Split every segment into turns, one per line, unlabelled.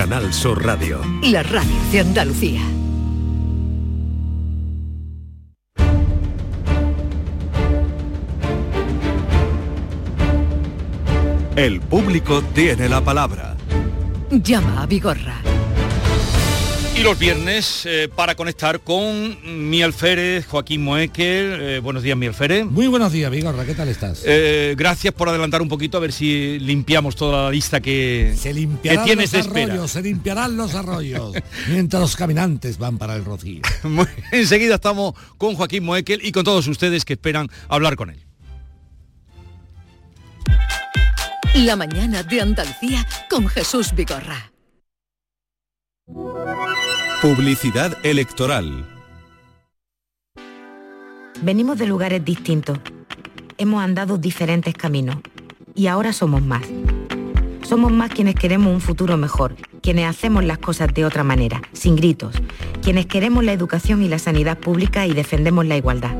Canal Sur Radio.
La radio de Andalucía.
El público tiene la palabra.
Llama a Vigorra.
Y los viernes eh, para conectar con mi alférez, Joaquín Moekel. Eh, buenos días, mi alférez.
Muy buenos días, Vigorra, ¿qué tal estás?
Eh, gracias por adelantar un poquito a ver si limpiamos toda la lista que,
se
que
limpiarán
tienes
los
de espera.
arroyos, se limpiarán los arroyos, mientras los caminantes van para el rocío.
Enseguida estamos con Joaquín Moekel y con todos ustedes que esperan hablar con él.
La mañana de Andalucía con Jesús Vigorra.
Publicidad electoral.
Venimos de lugares distintos. Hemos andado diferentes caminos. Y ahora somos más. Somos más quienes queremos un futuro mejor, quienes hacemos las cosas de otra manera, sin gritos, quienes queremos la educación y la sanidad pública y defendemos la igualdad,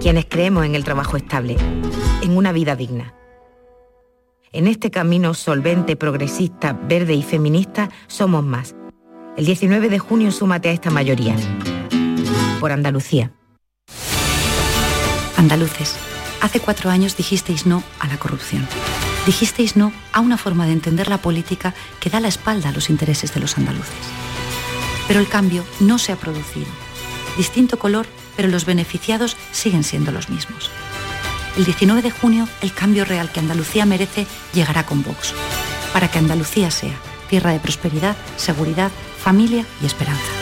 quienes creemos en el trabajo estable, en una vida digna. En este camino solvente, progresista, verde y feminista somos más. El 19 de junio súmate a esta mayoría. Por Andalucía.
Andaluces, hace cuatro años dijisteis no a la corrupción. Dijisteis no a una forma de entender la política que da la espalda a los intereses de los andaluces. Pero el cambio no se ha producido. Distinto color, pero los beneficiados siguen siendo los mismos. El 19 de junio, el cambio real que Andalucía merece llegará con Vox, para que Andalucía sea tierra de prosperidad, seguridad, familia y esperanza.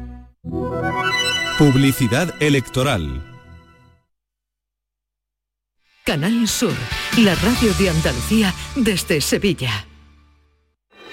Publicidad electoral.
Canal Sur, la radio de Andalucía desde Sevilla.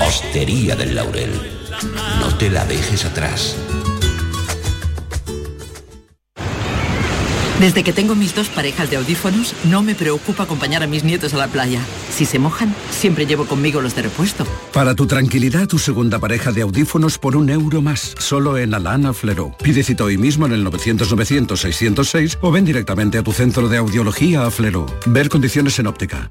Hostería del Laurel, no te la dejes atrás.
Desde que tengo mis dos parejas de audífonos, no me preocupa acompañar a mis nietos a la playa. Si se mojan, siempre llevo conmigo los de repuesto.
Para tu tranquilidad, tu segunda pareja de audífonos por un euro más, solo en Alana Flero. Pide cita hoy mismo en el 900-900-606 o ven directamente a tu centro de audiología a Flero. Ver condiciones en óptica.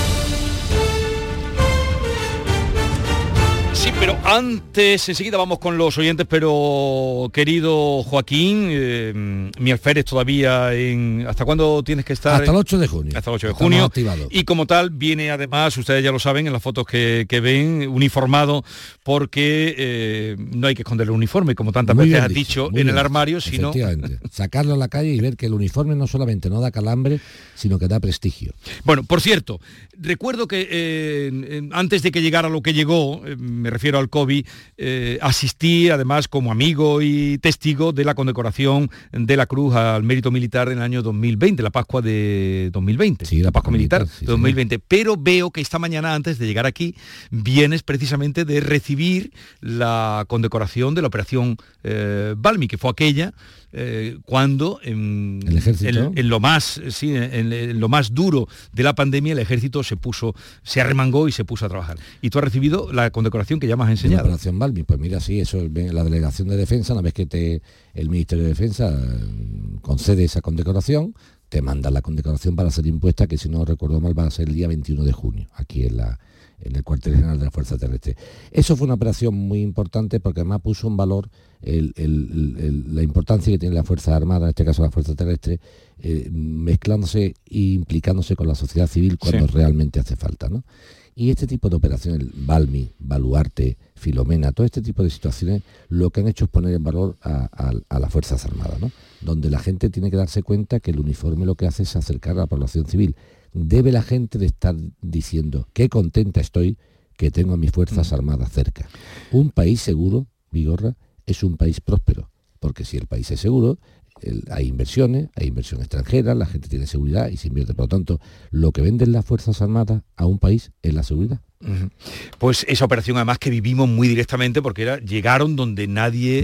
Sí, pero antes, enseguida vamos con los oyentes, pero querido Joaquín, eh, mi alférez todavía en... ¿Hasta cuándo tienes que estar?
Hasta el 8 de junio.
Hasta el 8 de
Estamos
junio.
activados.
Y como tal, viene además, ustedes ya lo saben, en las fotos que, que ven, uniformado, porque eh, no hay que esconder el uniforme, como tantas
Muy
veces has
dicho,
en
bien
el armario, sino...
Efectivamente. Sacarlo a la calle y ver que el uniforme no solamente no da calambre, sino que da prestigio.
Bueno, por cierto, recuerdo que eh, antes de que llegara lo que llegó, eh, me refiero al COVID, eh, asistí además como amigo y testigo de la condecoración de la Cruz al mérito militar en el año 2020, la Pascua de 2020.
Sí,
la Pascua militar,
sí,
de 2020. Pero veo que esta mañana, antes de llegar aquí, vienes precisamente de recibir la condecoración de la operación eh, Balmi, que fue aquella eh, cuando en,
¿El ejército?
en- en lo más sí, en, en lo más duro de la pandemia el ejército se puso se arremangó y se puso a trabajar y tú has recibido la condecoración que ya me has
de la
enseñado
operación. Pues mira, sí, eso es la delegación de defensa, una vez que te, el Ministerio de Defensa eh, concede esa condecoración, te manda la condecoración para ser impuesta, que si no recuerdo mal va a ser el día 21 de junio, aquí en la en el cuartel general de la Fuerza Terrestre. Eso fue una operación muy importante porque además puso en valor el- el- el- la importancia que tiene la Fuerza Armada, en este caso la Fuerza Terrestre, eh, mezclándose e implicándose con la sociedad civil cuando
Sí.
realmente hace falta. ¿no? Y este tipo de operaciones, Balmi, Baluarte, Filomena, todo este tipo de situaciones, lo que han hecho es poner en valor a, a- a las Fuerzas Armadas, ¿no? donde la gente tiene que darse cuenta que el uniforme lo que hace es acercar a la población civil. Debe la gente de estar diciendo qué contenta estoy que tengo a mis Fuerzas Armadas cerca. Un país seguro, Vigorra, es un país próspero, porque si el país es seguro, el- hay inversiones, hay inversión extranjera, la gente tiene seguridad y se invierte. Por lo tanto, lo que venden las Fuerzas Armadas a un país es la seguridad.
Pues esa operación además que vivimos muy directamente porque era llegaron donde nadie,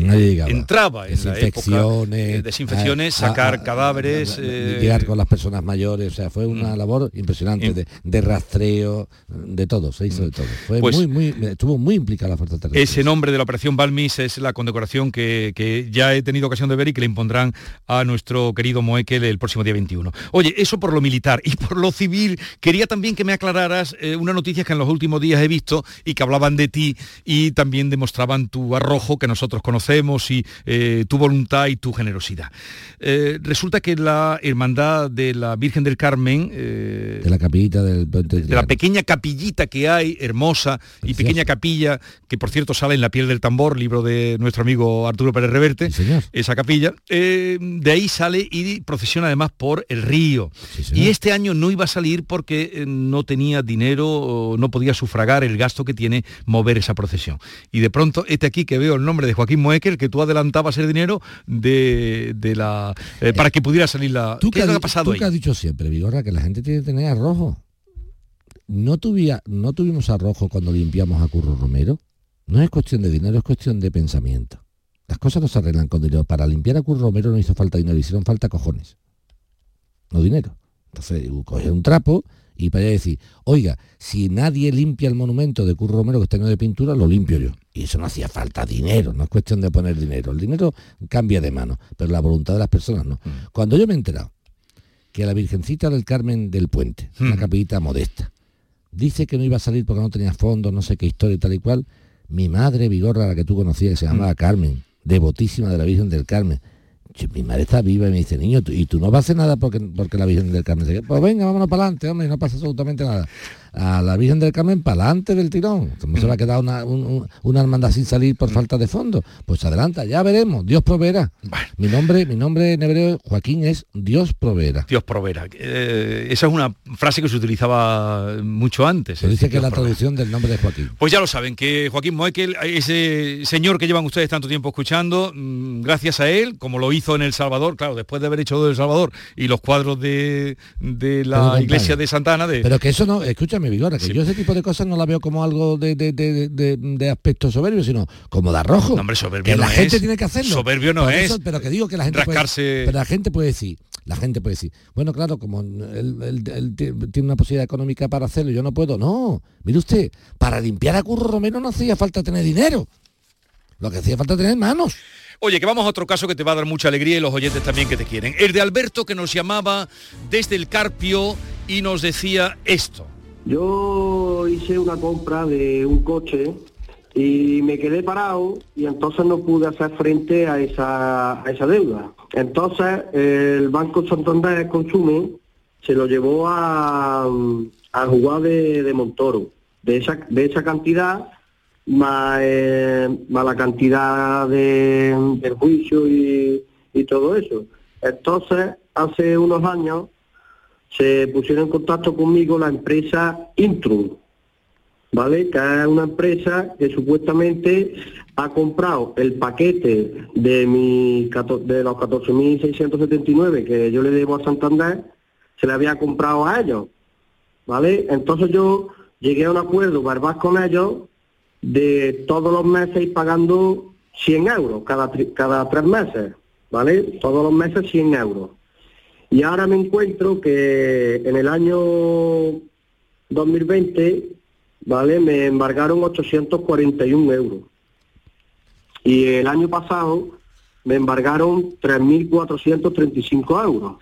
entraba en la época
Desinfecciones,
eh, desinfecciones
a- a-
sacar cadáveres
a-
eh,
llegar con las personas mayores, o sea, fue una labor impresionante
Im-
de, de rastreo, de todo, se hizo de todo. Fue
Pues-
muy, muy, estuvo muy implicada la Fuerza Terrestre.
Ese nombre de la operación Balmis es la condecoración que, que ya he tenido ocasión de ver y que le impondrán a nuestro querido Moekel el próximo día 21. Oye, eso por lo militar y por lo civil, quería también que me aclararas eh, una noticia que en los últimos días he visto y que hablaban de ti y también demostraban tu arrojo que nosotros conocemos y eh, tu voluntad y tu generosidad. Eh, resulta que la hermandad de la Virgen del Carmen eh,
de la capillita del
de la pequeña capillita que hay, hermosa y pequeña capilla, que por cierto sale en La piel del tambor, libro de nuestro amigo Arturo Pérez Reverte, esa capilla, de ahí sale y procesiona además por el río. y este año no iba a salir porque no tenía dinero, no podía sufragar el gasto que tiene mover esa procesión. Y de pronto, este aquí que veo el nombre de Joaquín Moekel, que tú adelantabas el dinero de, de la eh, para que pudiera salir la...
Tú
¿Qué
que,
ha pasado
tú
ahí?
que has dicho siempre, Vigorra, que la gente tiene que tener arrojo. No, tuvía, no tuvimos arrojo cuando limpiamos a Curro Romero. No es cuestión de dinero, es cuestión de pensamiento. Las cosas no se arreglan con dinero. Para limpiar a Curro Romero no hizo falta dinero, hicieron falta cojones. No dinero. Entonces, coger un trapo y para decir, oiga, si nadie limpia el monumento de Curro Romero que está lleno de pintura, lo limpio yo. Y eso no hacía falta dinero, no es cuestión de poner dinero. El dinero cambia de mano, pero la voluntad de las personas no. Cuando yo me he enterado que la Virgencita del Carmen del Puente, una capillita modesta, dice que no iba a salir porque no tenía fondos, no sé qué historia y tal y cual, mi madre Vigorra, la que tú conocías, que se llamaba Carmen, devotísima de la Virgen del Carmen, mi madre está viva y me dice, niño, ¿tú- ¿y tú no vas a hacer nada porque, porque la Virgen del Carmen se Pues venga, vámonos para adelante, hombre, y no pasa absolutamente nada. A la Virgen del Carmen para adelante del tirón. ¿Cómo se va a quedar una, un- un- una hermandad sin salir por falta de fondos? Pues adelanta, ya veremos, Dios proveerá. Mi nombre, mi nombre en hebreo, Joaquín, es Dios proveerá.
Dios proveerá. Eh, esa es una frase que se utilizaba mucho antes.
Se dice que es la
proveerá.
traducción del nombre de Joaquín.
Pues ya lo saben, que Joaquín Moekel, ese señor que llevan ustedes tanto tiempo escuchando, mm, gracias a él, como lo hizo en El Salvador, claro, después de haber hecho El Salvador y los cuadros de, de la iglesia de Santana, de,
Pero que eso no, escúchame, Vigora, que yo ese tipo de cosas no la veo como algo de, de, de- de- aspecto soberbio, sino como de arrojo.
No, hombre, soberbio
que la
no
gente
es.
tiene que hacerlo.
Soberbio no es.
pero que digo que la gente
rascarse-
puede, pero la gente puede decir, la gente puede decir, bueno, claro, como él, él- él ti- tiene una posibilidad económica para hacerlo, yo no puedo. No, mire usted, para limpiar a Curro Romero no hacía falta tener dinero. Lo que hacía falta tener manos.
Oye, que vamos a otro caso que te va a dar mucha alegría y los oyentes también que te quieren. El de Alberto que nos llamaba desde el Carpio y nos decía esto.
Yo hice una compra de un coche y me quedé parado y entonces no pude hacer frente a esa, a esa deuda. Entonces el Banco Santander Consume se lo llevó a, a jugar de, de Montoro. De esa, de esa cantidad más, eh, más la cantidad de, del juicio y, y todo eso. Entonces, hace unos años se pusieron en contacto conmigo la empresa Intrum ¿vale? Que es una empresa que supuestamente ha comprado el paquete de, mi, de los 14.679 que yo le debo a Santander, se le había comprado a ellos, ¿vale? Entonces yo llegué a un acuerdo verbal con ellos de todos los meses ir pagando 100 euros cada, cada tres meses, ¿vale? Todos los meses 100 euros. Y ahora me encuentro que en el año 2020, ¿vale? Me embargaron 841 euros. Y el año pasado me embargaron 3.435 euros.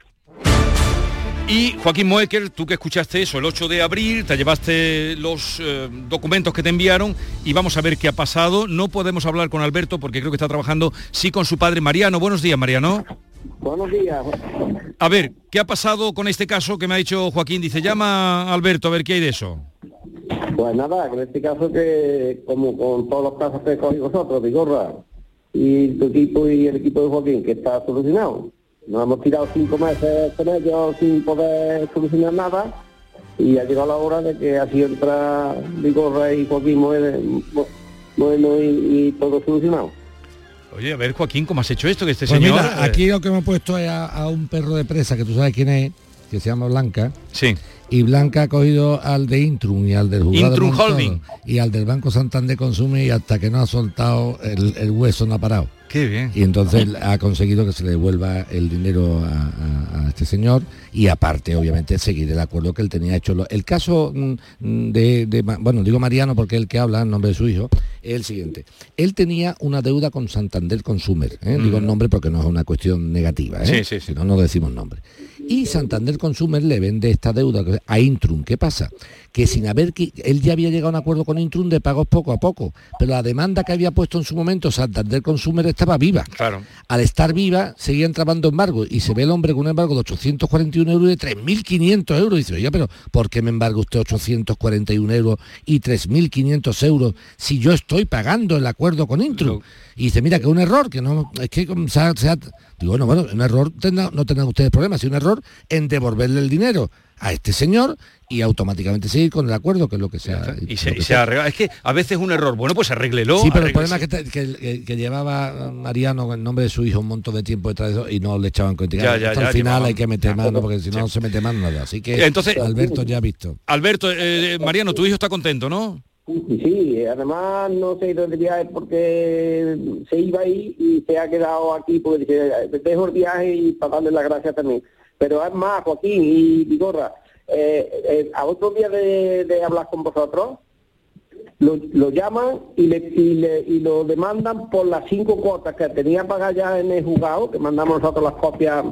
Y Joaquín Moecker, tú que escuchaste eso el 8 de abril, te llevaste los eh, documentos que te enviaron y vamos a ver qué ha pasado. No podemos hablar con Alberto porque creo que está trabajando, sí, con su padre Mariano. Buenos días, Mariano.
Buenos días.
A ver, ¿qué ha pasado con este caso que me ha dicho Joaquín? Dice, llama a Alberto a ver qué hay de eso.
Pues nada, en este caso que, como con todos los casos que cogéis vosotros, Vigorra, y tu equipo y el equipo de Joaquín, que está solucionado. Nos hemos tirado cinco meses con ellos sin poder solucionar nada y ha llegado la hora de que así entra Vigorra y Joaquín Moe- Mo- bueno y, y todo solucionado.
Oye, a ver, Joaquín, ¿cómo has hecho esto? Que este
Pues
señor...
mira,
eh,
aquí lo que hemos puesto es a, a un perro de presa que tú sabes quién es, que se llama Blanca.
Sí.
Y Blanca ha cogido al de Intrum y al del juzgado
Intrum Holding.
y al del Banco Santander Consume y hasta que no ha soltado el, el hueso no ha parado.
Qué bien.
Y entonces ha conseguido que se le devuelva el dinero a, a- a este señor y aparte, obviamente, seguir el acuerdo que él tenía hecho. El caso mm, de, de bueno, digo Mariano porque es el que habla en nombre de su hijo, es el siguiente. Él tenía una deuda con Santander Consumer. ¿eh? Digo el nombre porque no es una cuestión negativa, ¿eh?
Sí, sí, sí.
si no, no decimos nombre. Y Santander Consumer le vende esta deuda a Intrum. ¿Qué pasa? Que sin haber que él ya había llegado a un acuerdo con Intrum de pagos poco a poco, pero la demanda que había puesto en su momento Santander Consumer estaba viva.
Claro.
Al estar viva, seguían trabando embargo y se ve el hombre con un embargo de 841 euros y de 3.500 euros. Y dice, oye, pero ¿por qué me embarga usted 841 euros y 3.500 euros si yo estoy pagando el acuerdo con Intrum? Y dice, mira, que un error, que no, es que se ha- se ha- digo, bueno, bueno, un error tendrá- no tendrán ustedes problemas, sino un error en devolverle el dinero a este señor y automáticamente seguir con el acuerdo, que es lo que se ha...
Y se,
que
y se arregla. Es que a veces es un error. Bueno, pues arréglelo.
Sí, pero el problema es que, que- llevaba Mariano en nombre de su hijo un montón de tiempo detrás de eso y no le echaban cuenta.
Ya, ya,
Hasta
ya,
al final hay que meter mano porque si no, no se mete mano nada. Así que
Entonces-
Alberto ya ha visto.
Alberto, eh, Mariano, tu hijo está contento, ¿no?
Sí, además no se ha ido de viaje porque se iba ahí y se ha quedado aquí porque dice, dejo el viaje y para darle las gracias también. Pero es más, Joaquín y Vigorra, eh, eh, a otro día de, hablar con vosotros, lo, lo llaman y, le, y, le- y lo demandan por las cinco cuotas que tenía pagadas ya en el juzgado, que mandamos nosotros las copias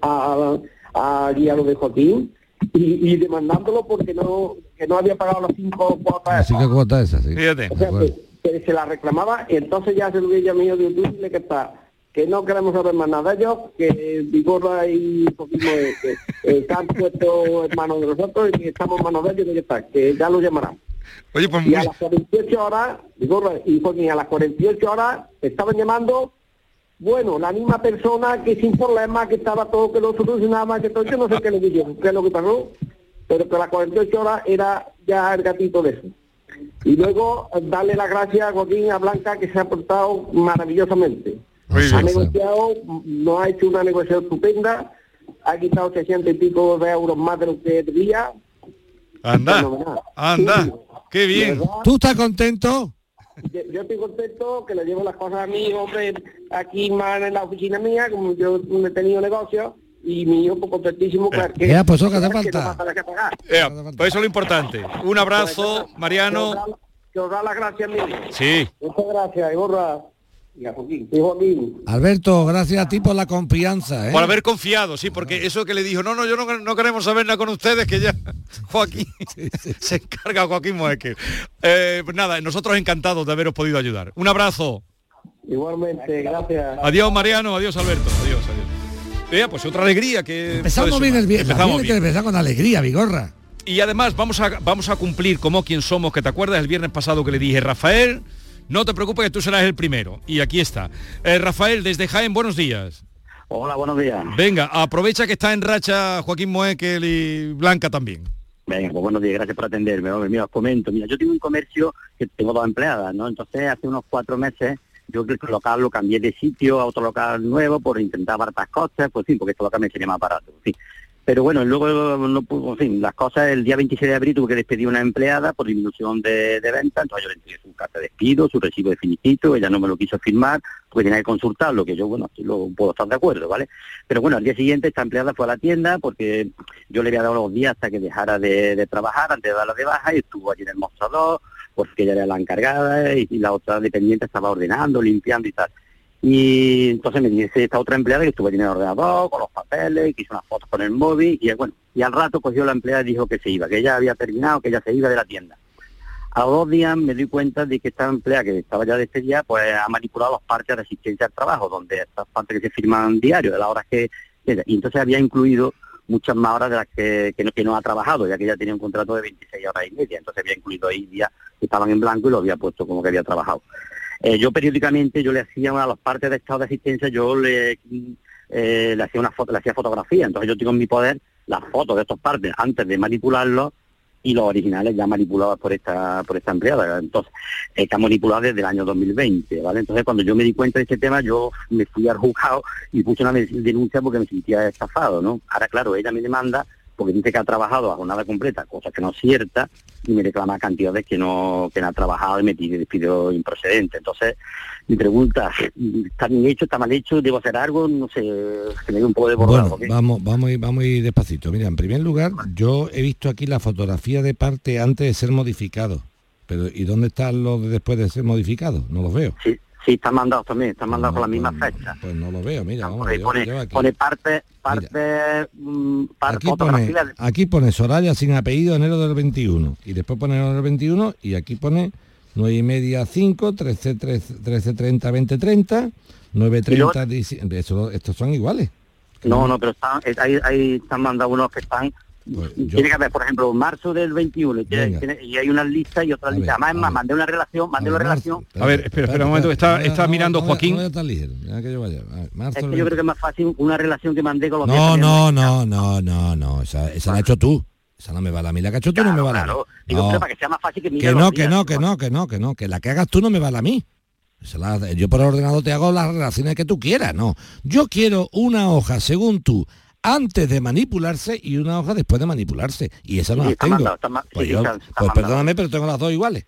a, a, a lo de Joaquín, y demandándolo porque no que no había pagado las cinco cuotas.
Así que cuota esa, sí.
Fíjate.
O sea, que, que se la reclamaba y entonces ya se lo había llamado de YouTube y le que está que no queremos saber más nada de ellos, que Vigorra y Joaquín eh, que, eh, se han puesto en manos de nosotros y que estamos en manos de ellos y que ya está, que ya lo llamarán.
Oye, pues
Y a las 48 horas, Vigorra y Joaquín, a las 48 horas estaban llamando, bueno, la misma persona que sin problema, que estaba todo, que lo solucionaba, que todo, yo no sé qué le dijeron, qué es lo que pasó, pero que a las 48 horas era ya el gatito de eso. Y luego darle las gracias a Joaquín, a Blanca, que se ha portado maravillosamente.
Muy
Ha
bien.
negociado, no ha hecho una negociación estupenda, ha quitado 600 y pico de euros más de lo que debía.
Anda, anda,
Sí.
qué bien.
Verdad,
¿Tú estás contento?
yo, yo estoy contento que le llevo las cosas a mi hombre aquí más en la oficina mía, como yo no he tenido negocio, y mi hijo pues, contentísimo que, que,
Ya, pues eso que hace
que no pagar.
Eh, pues eso es lo importante. Un abrazo, Mariano.
Que os da las gracias.
Sí.
Muchas gracias, y borra. Y a Joaquín. Y Joaquín.
Alberto, gracias a ti por la confianza. ¿eh?
Por haber confiado, sí, porque eso que le dijo, no, no, yo no, no queremos saber nada con ustedes, que ya Joaquín se encarga Joaquín Moecker. Eh, pues nada, nosotros encantados de haberos podido ayudar. Un abrazo.
Igualmente, gracias.
Adiós Mariano, adiós Alberto, adiós. Vea, pues otra alegría que
Empezamos bien el viernes.
Empezamos
Empezamos
bien.
que empezar con alegría, Vigorra.
Y además vamos a, vamos a cumplir como quien somos, que te acuerdas el viernes pasado que le dije, Rafael, no te preocupes que tú serás el primero. Y aquí está. Eh, Rafael, desde Jaén, buenos días.
Hola, buenos días.
Venga, aprovecha que está en racha Joaquín Moekel y Blanca también.
Venga, pues buenos días, gracias por atenderme. Hombre, mira, os comento. Mira, yo tengo un comercio que tengo dos empleadas, ¿no? Entonces, hace unos cuatro meses, yo el local lo cambié de sitio a otro local nuevo por intentar baratas cosas, pues sí, porque este local me sería más barato, sí. Pero bueno, luego, no pudo, en fin, las cosas, el día 26 de abril tuve que despedir una empleada por disminución de, venta, entonces yo le entregué su carta de despido, su recibo de finiquito, ella no me lo quiso firmar, porque tenía que consultarlo, que yo, bueno, lo puedo estar de acuerdo, ¿vale? Pero bueno, al día siguiente esta empleada fue a la tienda porque yo le había dado los días hasta que dejara de, de trabajar, antes de darla de baja, y estuvo allí en el mostrador, porque ella era la encargada y, la otra dependiente estaba ordenando, limpiando y tal. Y entonces me dice esta otra empleada que estuvo allí en el ordenador, con los papeles, que hizo unas fotos con el móvil, y bueno, y al rato cogió la empleada y dijo que se iba, que ella había terminado, que ella se iba de la tienda. A los dos días me di cuenta de que esta empleada que estaba ya despedida, pues ha manipulado las partes de asistencia al trabajo, donde estas partes que se firman diario, de las horas que... Y entonces había incluido muchas más horas de las que, que, no, que no ha trabajado, ya que ella tenía un contrato de 26 horas y media, entonces había incluido ahí días que estaban en blanco y lo había puesto como que había trabajado. Eh, yo periódicamente yo le hacía a las partes de estado de asistencia, yo le, eh, le hacía una foto, le hacía fotografía, entonces yo tengo en mi poder las fotos de estas partes antes de manipularlos y los originales ya manipulados por esta por esta empleada, entonces está manipulado desde el año 2020, ¿vale? Entonces cuando yo me di cuenta de este tema, yo me fui al juzgado y puse una denuncia porque me sentía estafado, ¿no? Ahora claro, ella me demanda porque dice que ha trabajado a jornada completa, cosa que no es cierta, y me reclama cantidades que no, que no ha trabajado y me pide despido improcedente. Entonces, mi pregunta, ¿está bien hecho, está mal hecho? ¿Debo hacer algo? No sé, que me dio un poco de
bueno, vamos, vamos, vamos a ir despacito. Mira, en primer lugar, yo he visto aquí la fotografía de parte antes de ser modificado. Pero, ¿y dónde están los de después de ser modificados? No los veo.
Sí, sí, están mandados también, están mandados con la misma
pues,
fecha.
Pues no lo veo, mira, vamos,
Ahí
yo-
pone,
yo aquí.
pone parte, parte, mm, par-
Aquí pone, aquí pone Soraya sin apellido enero del 21 y después pone enero del 21 y aquí pone 9 y media 5, 13, 13, 13 30, 20, 30, 9, 30, diciembre. Eso- estos son iguales.
No, no, pero están, ahí, ahí están mandados unos que están... Tiene que haber, por ejemplo, marzo del 21, y,
Venga.
hay una lista y otra lista. Además, más, mandé una relación, mandé una relación...
A ver, espera, espera un momento, está, está mirando Joaquín.
No voy a estar ligero, ya que yo vaya. A ver, marzo
Es que yo creo que es más fácil una relación que mandé con los
No, no, no, no, no, no, esa, esa la has hecho tú. Esa no me vale a mí. La que has hecho tú no me vale a mí.
Digo, para que sea más fácil que
Que no, que no, que no, que no, que no, que la que hagas tú no me vale a mí. Yo por ordenador te hago las relaciones que tú quieras, no. Yo quiero una hoja según tú antes de manipularse y una hoja después de manipularse. Y esa no
Sí,
las tengo.
mandado, está ma-
pues
sí,
yo-
está- está
pues perdóname, pero tengo las dos iguales.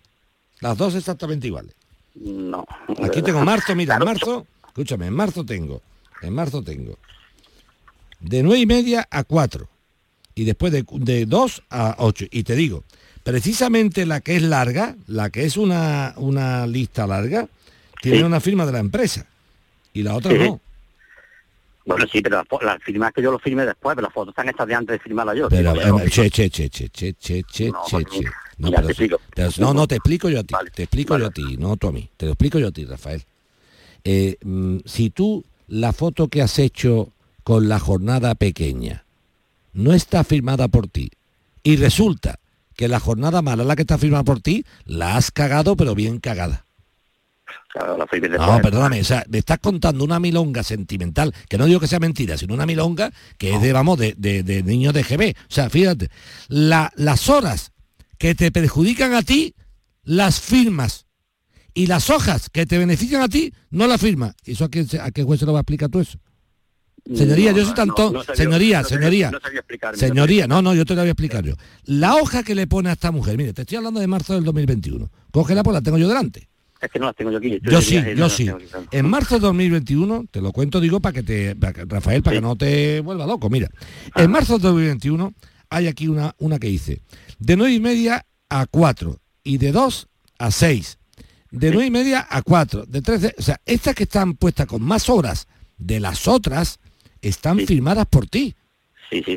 Las dos exactamente iguales.
No.
Aquí tengo marzo, mira, en marzo, escúchame, en marzo tengo, en marzo tengo de nueve y media a 4 y después de, de 2 a 8. Y te digo, precisamente la que es larga, la que es una, una lista larga, tiene
Sí.
una firma de la empresa y la otra
Sí.
no.
Bueno, sí, pero las, las firmas que yo lo firmé después, pero las fotos están hechas de antes de firmarla yo.
Pero, eh,
lo
che, che, che, che, che, che, che,
No,
che, che. No, pero
te explico.
no, no, te explico yo a ti. te explico yo a ti, no tú a mí. Te lo explico yo a ti, Rafael. Eh, mm, si tú la foto que has hecho con la jornada pequeña no está firmada por ti y resulta que la jornada mala, la que está firmada por ti, la has cagado, pero bien cagada.
Claro, la firmé
No, perdóname, o sea, me estás contando una milonga sentimental, que no digo que sea mentira, sino una milonga que es de, vamos, de, de, de niños de GB. O sea, fíjate, la- las horas que te perjudican a ti, las firmas. Y las hojas que te benefician a ti, no las firmas. ¿Y eso a qué, a qué juez se lo va a explicar tú eso? Señoría,
No,
yo soy tanto...
no
señoría,
no sabía-
señoría.
no sabía
señoría, no, no, yo te la voy a explicar yo. La hoja que le pone a esta mujer, mire, te estoy hablando de marzo del 2021. Cógela, pues la tengo yo delante.
Es que no las tengo yo aquí.
Yo sí, yo sí. En marzo de 2021, te lo cuento, digo, para que te, para que- Rafael, para que no te vuelva loco. Mira, en marzo de 2021 hay aquí una, una que dice, de 9 y media a 4 y de 2 a 6, de 9 y media a 4, de 13, o sea, estas que están puestas con más horas de las otras, están firmadas por ti.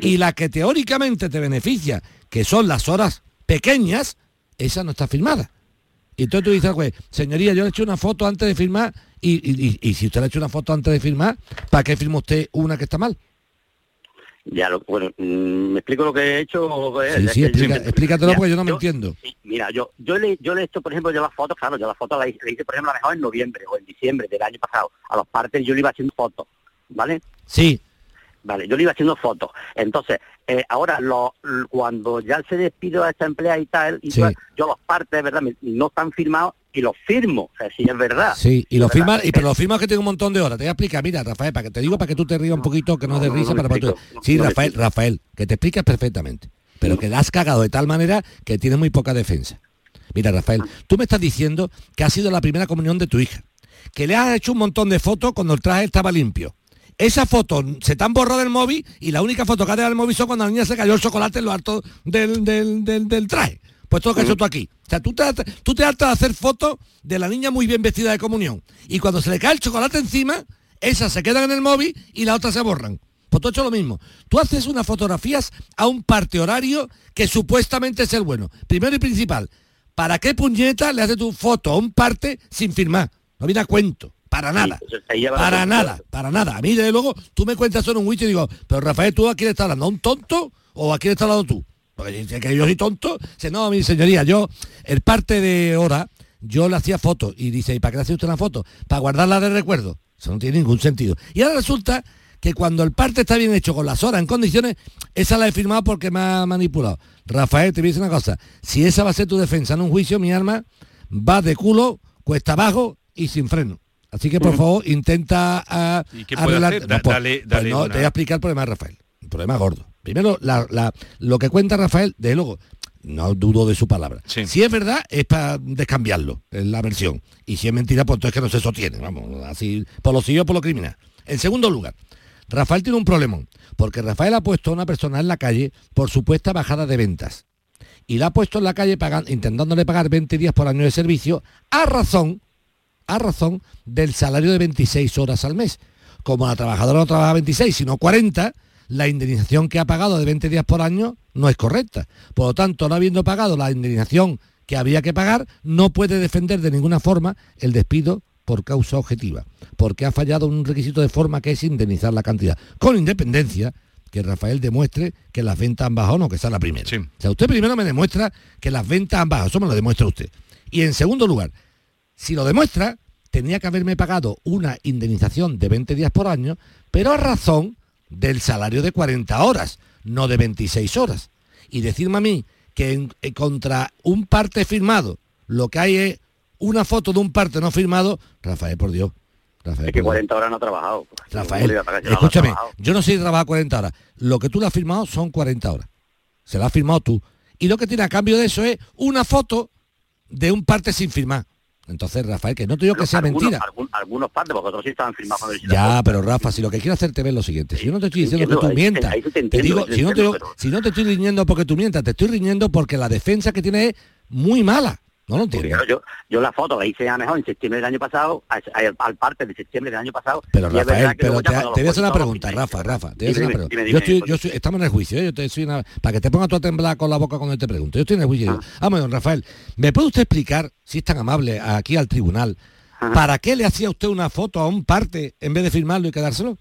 Y la que teóricamente te beneficia, que son las horas pequeñas, esa no está firmada. Y entonces tú dices, pues, señoría, yo le he hecho una foto antes de firmar y, y- y- y si usted le ha hecho una foto antes de firmar, ¿para qué firma usted una que está mal?
Ya, lo, bueno, mm, ¿me explico lo que he hecho?
Sí, sí, explica-
yo-
explícatelo
Mira,
porque yo no me entiendo.
mira, yo yo le, yo le he hecho, por ejemplo, yo las fotos, claro, yo las fotos las hice, las hice, por ejemplo, a lo mejor en noviembre o en diciembre del año pasado. A los partes yo le iba haciendo fotos, ¿vale?
Sí.
Vale, yo le iba haciendo fotos. Entonces, eh, ahora lo, cuando ya se despido a esta empleada y tal, y
Sí.
tal, yo los partes, ¿verdad? No están firmados y los firmo. O sea, si es verdad.
Sí, y lo
¿Verdad?
firma, y pero lo firma que tiene un montón de horas. Te voy a explicar, mira, Rafael, para que te digo para que tú te rías un poquito, que no, de
no,
risa,
no me
para, para tú-
no,
Sí,
no
Rafael. Rafael, que te explicas perfectamente. Pero que la has cagado de tal manera que tienes muy poca defensa. Mira, Rafael, tú me estás diciendo que ha sido la primera comunión de tu hija, que le has hecho un montón de fotos cuando el traje estaba limpio. Esas fotos se te han borrado del móvil y la única foto que ha dejado el móvil son cuando la niña se cayó el chocolate en lo alto del, del, del- del traje. Pues todo lo que has hecho tú aquí. O sea, tú te, tú te hartas de hacer fotos de la niña muy bien vestida de comunión. Y cuando se le cae el chocolate encima, esas se quedan en el móvil y las otras se borran. Pues tú has hecho lo mismo. Tú haces unas fotografías a un parte horario que supuestamente es el bueno. Primero y principal, ¿para qué puñeta le haces tu foto a un parte sin firmar? No viene a cuento. Para nada. Para nada, para nada. A mí, desde luego, tú me cuentas en un juicio y digo, pero Rafael, ¿tú a quién estás hablando? ¿A un tonto o a quién estás hablando tú? Porque que yo soy tonto. Dice, no, mi señoría, yo, el parte de hora, yo le hacía fotos. Y dice, ¿y para qué le hace usted una foto? Para guardarla de recuerdo. Eso no tiene ningún sentido. Y ahora resulta que cuando el parte está bien hecho con las horas en condiciones, esa la he firmado porque me ha manipulado. Rafael, te voy a decir una cosa. Si esa va a ser tu defensa en un juicio, mi arma va de culo, cuesta abajo y sin freno. Así que por favor intenta
¿Y qué puede
arreglar-
hacer? Da-
pues-
dale-
pues
dale
no,
una-
te voy a explicar el problema de Rafael. El problema gordo. Primero, la- la- lo que cuenta Rafael, desde luego, no dudo de su palabra. Si es verdad, es para descambiarlo, en la versión. Y si es mentira, pues entonces que no se sostiene. Vamos, así, por lo civil o por lo criminal. En segundo lugar, Rafael tiene un problemón, porque Rafael ha puesto a una persona en la calle por supuesta bajada de ventas. Y la ha puesto en la calle pagan- intentándole pagar 20 días por año de servicio a razón, a razón del salario de 26 horas al mes. Como la trabajadora no trabaja 26, sino 40, la indemnización que ha pagado de 20 días por año no es correcta. Por lo tanto, no habiendo pagado la indemnización que había que pagar, no puede defender de ninguna forma el despido por causa objetiva, porque ha fallado un requisito de forma que es indemnizar la cantidad, con independencia que Rafael demuestre que las ventas han bajado, no que sea la primera. O sea, usted primero me demuestra que las ventas han bajado, eso me lo demuestra usted. Y en segundo lugar, si lo demuestra, tenía que haberme pagado una indemnización de 20 días por año, pero a razón del salario de 40 horas, no de 26 horas. Y decirme a mí que en- eh, contra un parte firmado lo que hay es una foto de un parte no firmado, Rafael, por Dios. Rafael,
Es que
por Dios.
40 horas no ha trabajado.
Rafael, escúchame,
trabajado.
yo no sé si trabaja 40 horas. Lo que tú le has firmado son 40 horas. Se la has firmado tú. Y lo que tiene a cambio de eso es una foto de un parte sin firmar. Entonces, Rafael, que no te digo que sea
algunos,
mentira.
algún- algunos partes, porque otros sí estaban firmados
Ya, pero Rafa, si lo que quiero hacerte ver es lo siguiente, si yo no te estoy diciendo que tú mientas,
te
te
entiendo,
digo,
te
si no si no te estoy riñendo porque tú mientas, te estoy riñendo porque la defensa que tienes es muy mala. No lo entiendo.
Yo, yo la foto la hice a mejor en septiembre del año pasado, a- a- al parte de septiembre del año pasado.
Pero Rafael, pero te, te voy a hacer una pregunta, Rafa, Rafa, te voy a hacer
Dime,
una pregunta.
dime,
Yo estoy, yo estoy- estamos en el juicio, ¿eh? yo te soy una, para que te pongas tú a temblar con la boca cuando te pregunto. Yo estoy en el juicio. digo,
Ah.
Vamos, don Rafael, ¿me puede usted explicar, si es tan amable, aquí al tribunal, para qué le hacía usted una foto a un parte en vez de firmarlo y quedárselo?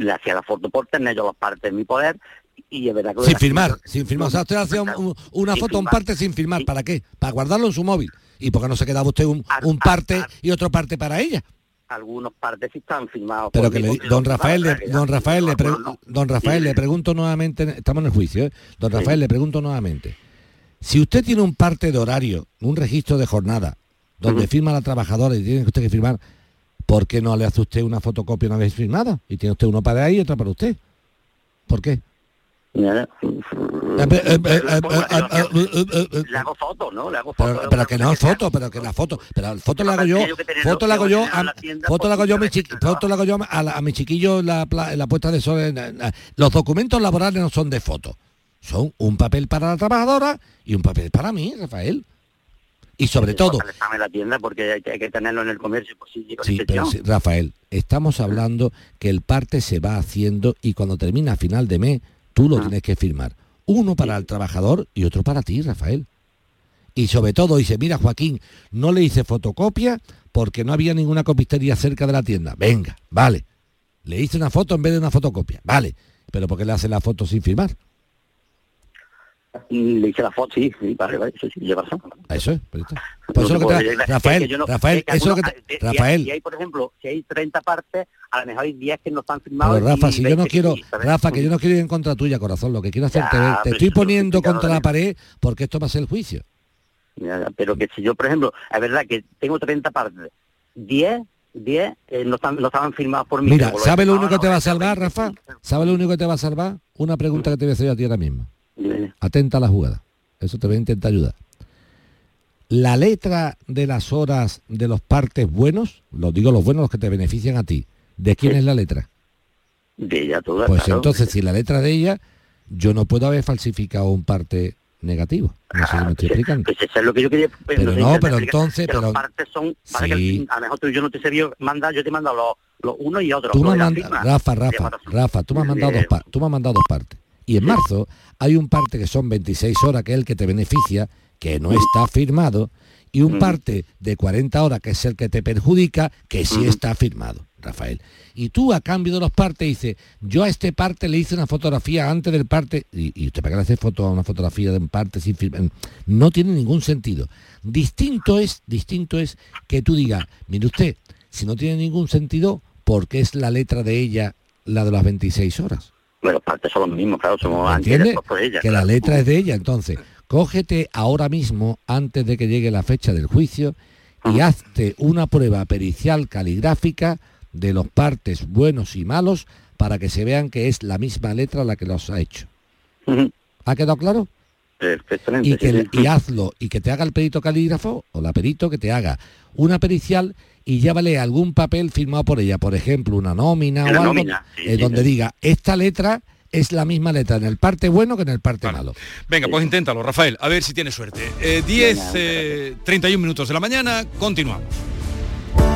le hacía la foto por tener yo los partes en mi poder y es verdad que...
Sin firmar, sin firmar. O sea, usted un- un- una
Sin
foto un parte sin firmar. ¿Para qué? Para guardarlo en su móvil. ¿Y por qué no se quedaba usted un, un parte y otro parte para ella?
Algunos partes sí estaban firmados.
Pero que le, don Rafael, le, don Rafael, le, pre- don Rafael, le pregunto nuevamente, estamos en el juicio, ¿eh? don Rafael, le pregunto nuevamente, si usted tiene un parte de horario, un registro de jornada, donde firma la trabajadora y tiene usted que firmar, ¿por qué no le hace usted una fotocopia una vez firmada? Y tiene usted uno para ahí y otro para usted. ¿Por qué?
Le hago fotos, ¿no? Le hago fotos.
Pero, pero que no foto, pero que la foto, pero la foto la hago yo, foto la hago yo, a, foto la hago yo a mi chiqui- foto la hago yo a, la- a mi chiquillo la, la puesta de sol. los documentos laborales no son de foto, son un papel para la trabajadora y un papel para mí, Rafael. Y sobre todo,
la tienda porque hay que, hay que tenerlo en el comercio. Pues sí,
Sí, pero sí, Rafael, estamos hablando que el parte se va haciendo y cuando termina a final de mes, tú lo tienes que firmar. Uno para el trabajador y otro para ti, Rafael. Y sobre todo dice, mira Joaquín, no le hice fotocopia porque no había ninguna copistería cerca de la tienda. Venga, vale. Le hice una foto en vez de una fotocopia. Vale. Pero ¿por qué le hace la foto sin firmar?
Le hice la foto, sí, sí, vale, vale, eso sí, lleva razón.
Eso es, pues está.
No
Pues eso es lo que te-
es
Rafael,
que no-
Rafael,
es que
eso es lo que
algunos-
te- Rafael.
Si hay, por ejemplo, si hay 30 partes, a lo mejor hay 10 que no están firmados.
Pero Rafa, si yo no
20
quiero. Rafa, que yo no quiero ir en contra tuya, corazón, lo que quiero hacerte
Ya,
ver, te estoy
eso
poniendo contra la pared porque esto va a ser el juicio.
Ya, Pero que si yo, por ejemplo, es verdad que tengo 30 partes, 10, 10 eh, no, están, no estaban firmados por mí.
Mira, ¿sabe lo único que te va a salvar, Rafa? ¿Sabe lo único que te va a salvar? Una pregunta que te voy a hacer yo a ti ahora mismo. Atenta a la jugada. Eso te voy a intentar ayudar. La letra de las horas de los partes buenos, los digo los buenos, los que te benefician a ti, ¿de quién es la letra?
De ella toda,
Pues
claro.
entonces, si la letra de ella, yo no puedo haber falsificado un parte negativo. No sé si me estoy explicando.
Pues eso es lo que yo quería. pues,
Pero no, pero entonces, pero-
Las partes son. que a lo mejor tú y yo no te sé bien mandar, yo te he mandado los, los uno y otro.
Tú me. Rafa, Rafa. Rafa, tú me has mandado dos, pa- tú me has mandado dos partes. Y en marzo hay un parte que son 26 horas, que es el que te beneficia, que no está firmado, y un parte de 40 horas, que es el que te perjudica, que sí está firmado, Rafael. Y tú a cambio de los partes dices, yo a este parte le hice una fotografía antes del parte, y, y usted para qué le hace foto a una fotografía de un parte sin firmar, no tiene ningún sentido. Distinto es, distinto es que tú digas, mire usted, si no tiene ningún sentido, ¿por qué es la letra de ella la de las 26 horas?
Bueno, los partes son los mismos, claro, somos por ella.
Que la letra es de ella. Entonces, cógete ahora mismo, antes de que llegue la fecha del juicio, y hazte una prueba pericial caligráfica de los partes buenos y malos para que se vean que es la misma letra la que los ha hecho. ¿Ha quedado claro?
Perfectamente.
y, que,
sí, sí.
y hazlo y que te haga el perito calígrafo o la perito que te haga una pericial y llévale algún papel firmado por ella, por ejemplo, una nómina o algo
nómina, sí,
eh,
sí,
donde
sí.
diga esta letra es la misma letra en el parte bueno que en el parte malo.
Venga, pues inténtalo, Rafael, a ver si tienes suerte. Eh, 10, eh, 31 minutos de la mañana, continuamos.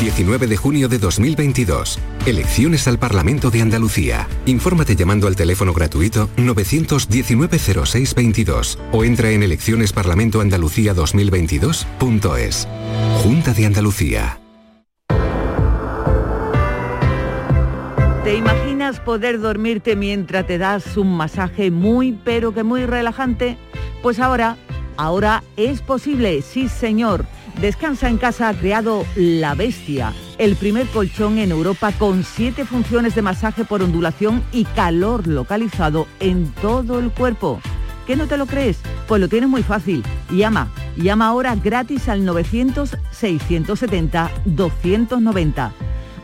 19 de junio de 2022. Elecciones al Parlamento de Andalucía. Infórmate llamando al teléfono gratuito 919-0622 o entra en eleccionesparlamentoandalucía2022.es. Junta de Andalucía.
¿Te imaginas poder dormirte mientras te das un masaje muy pero que muy relajante? Pues ahora, ahora es posible, sí señor. Descansa en casa ha creado La Bestia, el primer colchón en Europa con siete funciones de masaje por ondulación y calor localizado en todo el cuerpo. ¿Que no te lo crees? Pues lo tienes muy fácil. Llama, llama ahora gratis al 900-670-290.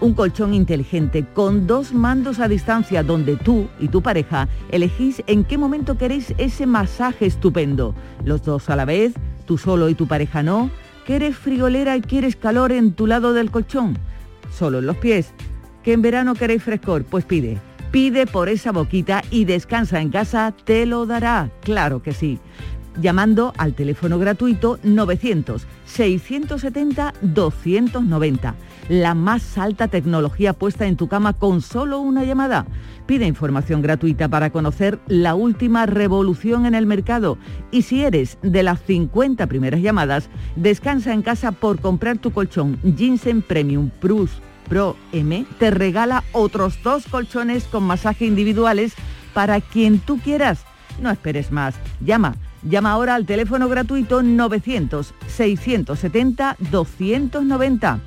Un colchón inteligente con dos mandos a distancia donde tú y tu pareja elegís en qué momento queréis ese masaje estupendo. Los dos a la vez, tú solo y tu pareja no. ¿Que eres friolera y quieres calor en tu lado del colchón? Solo en los pies. ¿Que en verano queréis frescor? Pues pide. Pide por esa boquita y descansa en casa, te lo dará. Claro que sí. Llamando al teléfono gratuito 900-670-290. La más alta tecnología puesta en tu cama con solo una llamada. Pide información gratuita para conocer la última revolución en el mercado. Y si eres de las 50 primeras llamadas, descansa en casa por comprar tu colchón Ginseng Premium Plus Pro M. Te regala otros dos colchones con masaje individuales para quien tú quieras. No esperes más. Llama. Llama ahora al teléfono gratuito 900-670-290.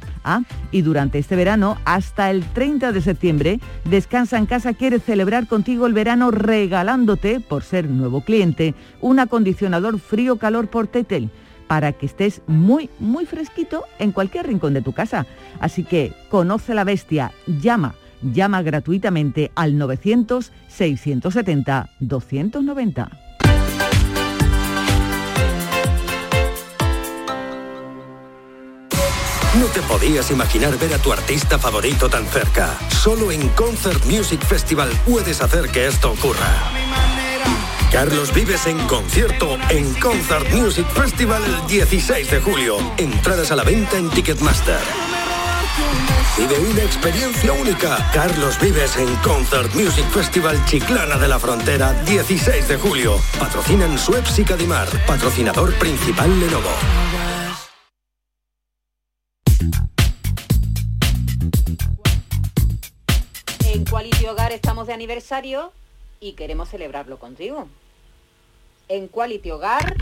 Y durante este verano, hasta el 30 de septiembre, Descansa en Casa quiere celebrar contigo el verano regalándote, por ser nuevo cliente, un acondicionador frío-calor por Tetel para que estés muy, muy fresquito en cualquier rincón de tu casa. Así que conoce la bestia, llama, llama gratuitamente al 900-670-290.
Te podías imaginar ver a tu artista favorito tan cerca. Solo en Concert Music Festival puedes hacer que esto ocurra. Carlos Vives en concierto en Concert Music Festival el 16 de julio. Entradas a la venta en Ticketmaster. Vive una experiencia única. Carlos Vives en Concert Music Festival Chiclana de la Frontera, 16 de julio. Patrocinan Suez y Cadimar. Patrocinador principal Lenovo.
Quality Hogar estamos de aniversario y queremos celebrarlo contigo. En Quality Hogar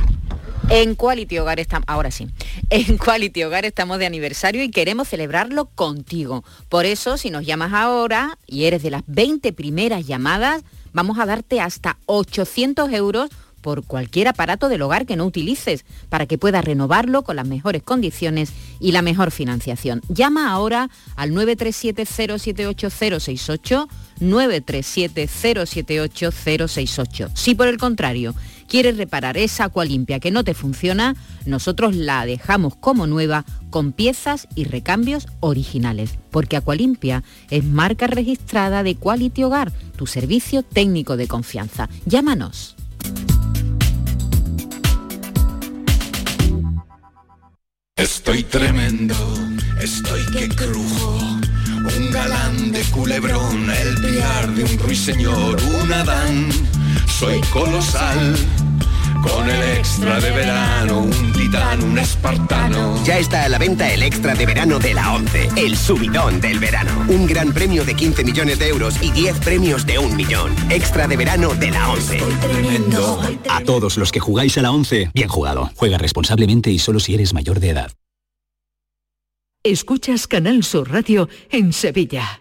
en Quality Hogar estamos, ahora sí, en Quality Hogar estamos de aniversario y queremos celebrarlo contigo. Por eso, si nos llamas ahora y eres de las 20 primeras llamadas, vamos a darte hasta 800 euros por cualquier aparato del hogar que no utilices, para que puedas renovarlo con las mejores condiciones y la mejor financiación. Llama ahora al 937-078-068, 937-078-068. Si por el contrario quieres reparar esa agua limpia que no te funciona, nosotros la dejamos como nueva con piezas y recambios originales, porque Aqualimpia es marca registrada de Quality Hogar, tu servicio técnico de confianza. Llámanos.
Estoy tremendo, estoy que crujo. Un galán de culebrón, el piar de un ruiseñor, un Adán. Soy colosal. Con el extra de verano, un titán, un espartano.
Ya está a la venta el extra de verano de la 11, el subidón del verano. Un gran premio de 15 millones de euros y 10 premios de un millón. Extra de verano de la 11.
A todos los que jugáis a la 11, bien jugado. Juega responsablemente y solo si eres mayor de edad.
Escuchas Canal Sur Radio en Sevilla.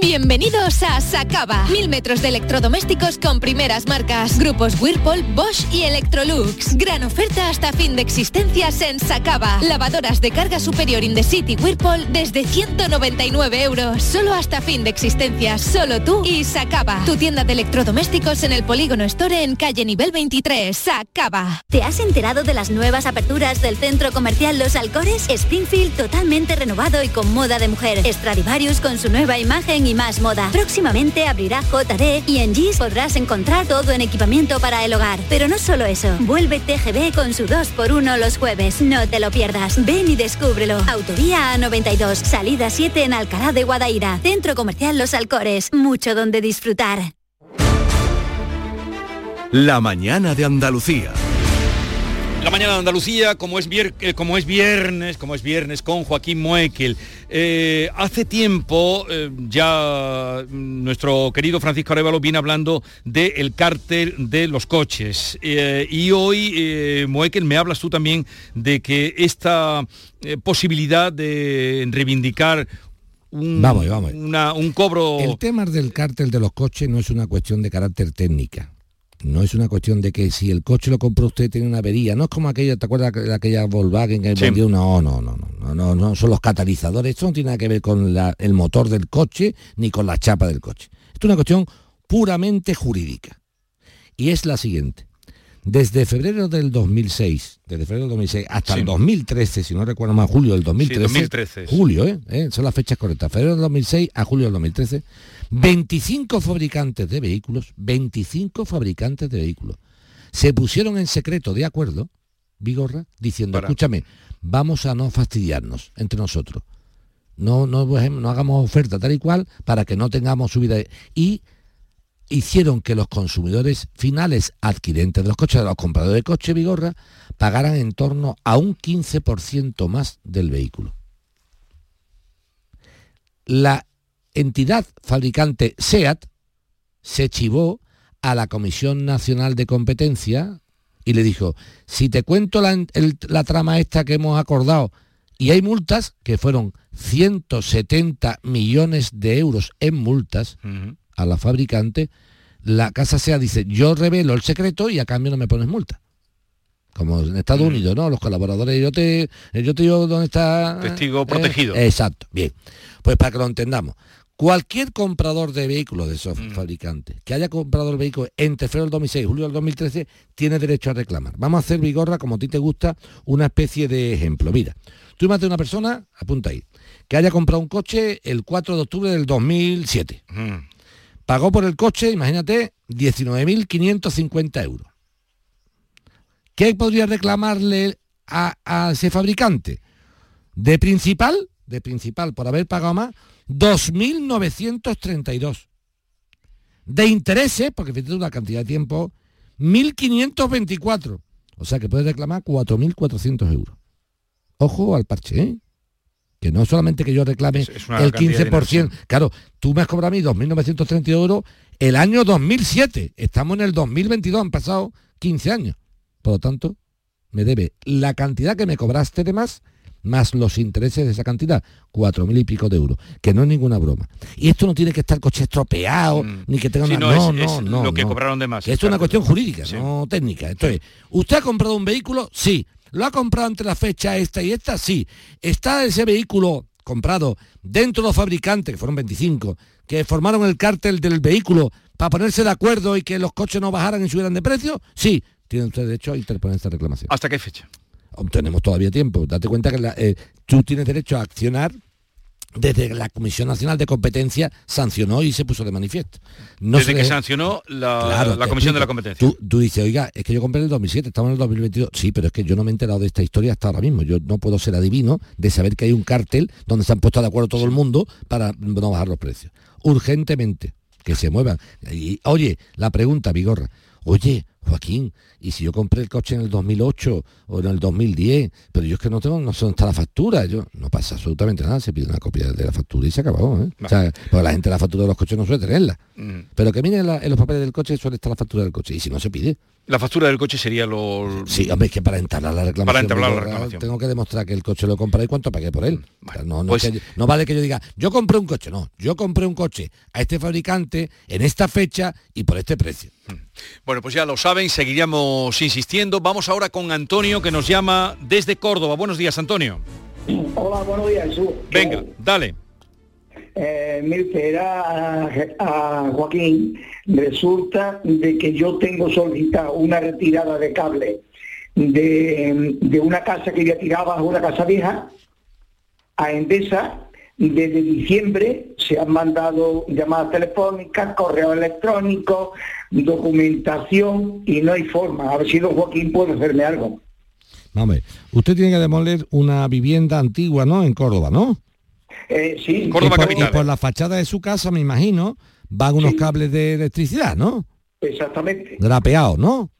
Bienvenidos a Sacaba. Mil metros de electrodomésticos con primeras marcas. Grupos Whirlpool, Bosch y Electrolux. Gran oferta hasta fin de existencias en Sacaba. Lavadoras de carga superior in the city Whirlpool desde 199 euros. Solo hasta fin de existencias. Solo tú y Sacaba. Tu tienda de electrodomésticos en el Polígono Store en calle nivel 23. Sacaba.
¿Te has enterado de las nuevas aperturas del centro comercial Los Alcores? Springfield totalmente renovado y con moda de mujer. Stradivarius con su nueva imagen y más moda. Próximamente abrirá JD y en GIS podrás encontrar todo en equipamiento para el hogar. Pero no solo eso, vuelve TGB con su 2x1 los jueves. No te lo pierdas. Ven y descúbrelo. Autovía A92, salida 7 en Alcalá de Guadaira. Centro Comercial Los Alcores. Mucho donde disfrutar.
La mañana de Andalucía.
La mañana de Andalucía, como es, vier- eh, como es viernes, como es viernes con Joaquín Moekel. Eh, hace tiempo eh, ya nuestro querido Francisco Arevalo viene hablando del cártel de los coches. Eh, y hoy, Moekel, me hablas tú también de que esta posibilidad de reivindicar un,
Vamos, vamos.
una- un cobro...
El tema del cártel de los coches no es una cuestión de carácter técnica. No es una cuestión de que si el coche lo compró usted tiene una avería. No es como aquella, ¿te acuerdas de aquella Volkswagen que
Sí.
vendió una? No, no, no, no, no, no, no, son los catalizadores. Esto no tiene nada que ver con la- el motor del coche ni con la chapa del coche. Esto es una cuestión puramente jurídica. Y es la siguiente. Desde febrero del 2006, desde febrero del 2006 hasta
Sí.
el 2013, si no recuerdo más, julio del 2013,
2013.
julio, ¿eh? ¿eh? son las fechas correctas, febrero del 2006 a julio del 2013, 25 fabricantes de vehículos, 25 fabricantes de vehículos, se pusieron en secreto de acuerdo, Vigorra, diciendo,
Para.
escúchame, vamos a no fastidiarnos entre nosotros. No, no, pues, no hagamos oferta tal y cual para que no tengamos subida. Y hicieron que los consumidores finales adquirentes de los coches, de los compradores de coche Vigorra, pagaran en torno a un 15% más del vehículo. La entidad fabricante SEAT se chivó a la Comisión Nacional de Competencia y le dijo, si te cuento la, trama esta que hemos acordado Y hay multas que fueron 170 millones de euros en multas a la fabricante. La casa SEA dice, yo revelo el secreto y a cambio no me pones multa. Como en Estados Unidos, ¿no? Los colaboradores, yo te, yo te digo dónde está...
Testigo
eh,
protegido.
exacto, bien. Pues para que lo entendamos. Cualquier comprador de vehículos de esos fabricantes que haya comprado el vehículo entre febrero del 2006 y julio del 2013 tiene derecho a reclamar. Vamos a hacer, Vigorra, como a ti te gusta, una especie de ejemplo. Mira, tú imaginas una persona, apunta ahí, que haya comprado un coche el 4 de octubre del 2007. Pagó por el coche, imagínate, 19.550 euros. ¿Qué podría reclamarle a, ese fabricante? De principal, de principal, por haber pagado más, 2.932. De intereses, porque fíjate una cantidad de tiempo, 1.524. O sea que puede reclamar 4.400 euros. Ojo al parche, ¿eh? Que no solamente que yo reclame el 15%. Claro, tú me has cobrado a mí 2.932 euros el año 2007. Estamos en el 2022, han pasado 15 años. Por lo tanto, me debe la cantidad que me cobraste de más más los intereses de esa cantidad, cuatro mil y pico de euros, que no es ninguna broma. Y esto no tiene que estar coche estropeado, ni que tenga
Sí,
una...
no,
No,
es-
no,
es
no,
lo que
no.
cobraron de más.
Es una cuestión jurídica, no técnica. Entonces, ¿usted ha comprado un vehículo? Sí. ¿Lo ha comprado entre la fecha esta y esta? Sí. ¿Está ese vehículo comprado dentro de los fabricantes, que fueron 25, que formaron el cártel del vehículo para ponerse de acuerdo y que los coches no bajaran y subieran de precio? Sí. Tiene usted derecho a interponer esta reclamación.
¿Hasta qué fecha?
Tenemos todavía tiempo. Date cuenta que la- eh, tú tienes derecho a accionar desde que la Comisión Nacional de Competencia sancionó y se puso de manifiesto. No
Desde
se
que sancionó la,
Claro,
la
te
Comisión de la. Competencia.
Tú, tú dices, oiga, es que yo compré en el 2007, estamos en el 2022. Sí, pero es que yo no me he enterado de esta historia hasta ahora mismo. Yo no puedo ser adivino de saber que hay un cártel donde se han puesto de acuerdo todo el mundo para no bajar los precios. Urgentemente, que se muevan. Y, oye, la pregunta, Vigorra, oye, Joaquín, ¿y si yo compré el coche en el 2008 o en el 2010? Pero yo es que no tengo, no sé dónde está la factura. Yo, no pasa absolutamente nada, se pide una copia de la factura y se acabó. ¿eh? O sea, porque la gente la factura de los coches no suele tenerla.
Mm.
Pero que miren la- en los papeles del coche suele estar la factura del coche y si no se pide.
La factura del coche sería lo...
Sí, hombre, es que para entablar la reclamación,
Para entablar la reclamación.
tengo que demostrar que el coche lo compré y cuánto pagué por él. No, no,
pues-
es que- no vale que yo diga, yo compré un coche, no, yo compré un coche a este fabricante en esta fecha y por este precio.
Bueno, pues ya lo saben, seguiríamos insistiendo. Vamos ahora con Antonio, que nos llama desde Córdoba. Buenos días, Antonio.
Hola, buenos días, Jesús.
Venga, dale.
Eh, mire, usted era a, Joaquín, resulta de que yo tengo solicitado una retirada de cable de, de una casa que ya tiraba, una casa vieja, a Endesa. Desde diciembre se han mandado llamadas telefónicas, correo electrónico, documentación y no hay forma. A ver si don Joaquín puede hacerme algo.
Usted tiene que demoler una vivienda antigua, ¿no? En Córdoba, ¿no?
Eh, sí.
y por, y por la fachada de su casa, me imagino, van unos cables de electricidad, ¿no?
Exactamente.
Drapeados, ¿no?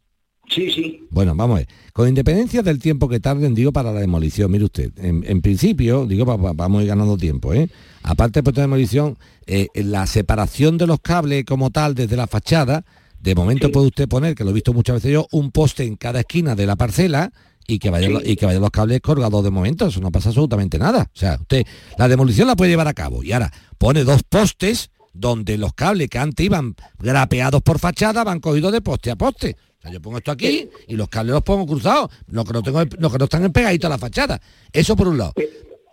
Sí, sí.
Bueno, vamos a ver. Con independencia del tiempo que tarden, digo, para la demolición, mire usted, en, en principio, digo, pa- pa- vamos a ir ganando tiempo, ¿eh? Aparte de de demolición, eh, la separación de los cables como tal desde la fachada, de momento puede usted poner, que lo he visto muchas veces yo, un poste en cada esquina de la parcela y que vayan,
Sí.
y que vayan los cables colgados de momento, eso no pasa absolutamente nada. O sea, usted la demolición la puede llevar a cabo y ahora pone dos postes donde los cables que antes iban grapeados por fachada van cogidos de poste a poste. O sea, yo pongo esto aquí y los cables los pongo cruzados, los que no, tengo, que no están pegaditos a la fachada. Eso por un lado.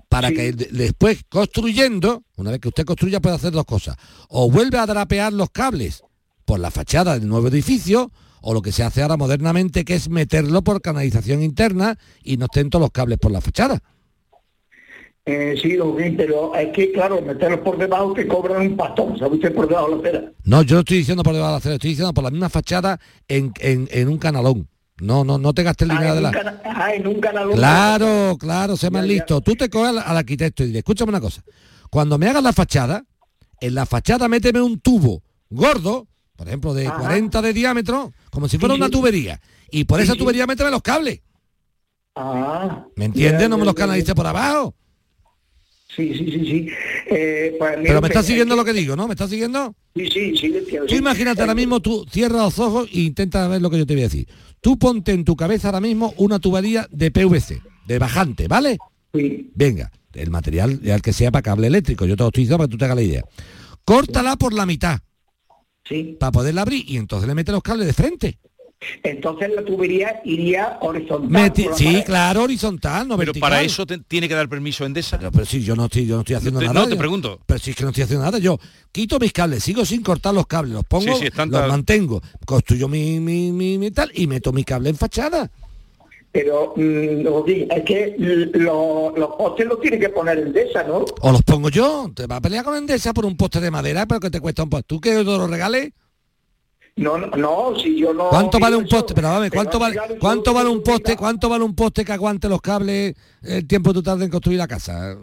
Para que de- después, construyendo, una vez que usted construya, puede hacer dos cosas. O vuelve a drapear los cables por la fachada del nuevo edificio, o lo que se hace ahora modernamente, que es meterlo por canalización interna y no estén todos los cables por la fachada.
Eh, sí, don pero es que, claro, meterlos por debajo que cobran un pastón, ¿sabe usted? Por debajo de la acera.
No, yo no estoy diciendo por debajo de la acera, estoy diciendo por la misma fachada en, en- en un canalón. No, no, no te gastes el
Ah,
dinero de la...
cana- ah, en un canal.
Claro, claro, sé más listo. Tú te coges al, al arquitecto y dile, escúchame una cosa. Cuando me hagas la fachada, en la fachada méteme un tubo gordo, por ejemplo, de
Ajá.
40 de diámetro, como si fuera
Sí,
una tubería. Y por
Sí,
esa tubería méteme los cables.
Ah.
¿Me entiendes?
Ya,
No me
ya,
los
ya,
canalices por abajo.
Sí, sí, sí, sí. Eh, pues,
Pero me estás
es
siguiendo lo que digo, ¿no? ¿Me estás siguiendo?
Sí, sí, sí, entiendo,
Tú
sí.
imagínate ahora mismo, tú cierras los ojos e intenta ver lo que yo te voy a decir. Tú ponte en tu cabeza ahora mismo una tubería de PVC, de bajante, ¿vale? Venga, el material, el que sea para cable eléctrico, yo te lo estoy diciendo para que tú te hagas la idea. Córtala por la mitad.
Sí.
Para poderla abrir y entonces le metes los cables de frente.
Entonces la tubería iría horizontal.
Sí,
pared.
claro, horizontal, no
Pero
vertical.
para eso te- tiene que dar permiso Endesa.
Pero, pero sí, yo no estoy, yo no estoy haciendo nada.
no, te
yo-
pregunto.
Pero si es que no estoy haciendo nada, yo quito mis cables, sigo sin cortar los cables, los pongo,
Sí, sí, están
los
tal-
mantengo, construyo mi, mi, mi, mi tal y meto mi cable en fachada.
Pero mm, Joaquín, es que lo- los postes los tiene que poner en esa, ¿no?
O los pongo yo, te vas a pelear con Endesa por un poste de madera, pero que te cuesta un poste. ¿Tú que te lo regales?
No, no, no, si yo no...
¿Cuánto vale un poste? Pero vamos, ¿cuánto vale, cuánto vale un poste? ¿Cuánto vale un poste que aguante los cables el tiempo tardes en construir la casa?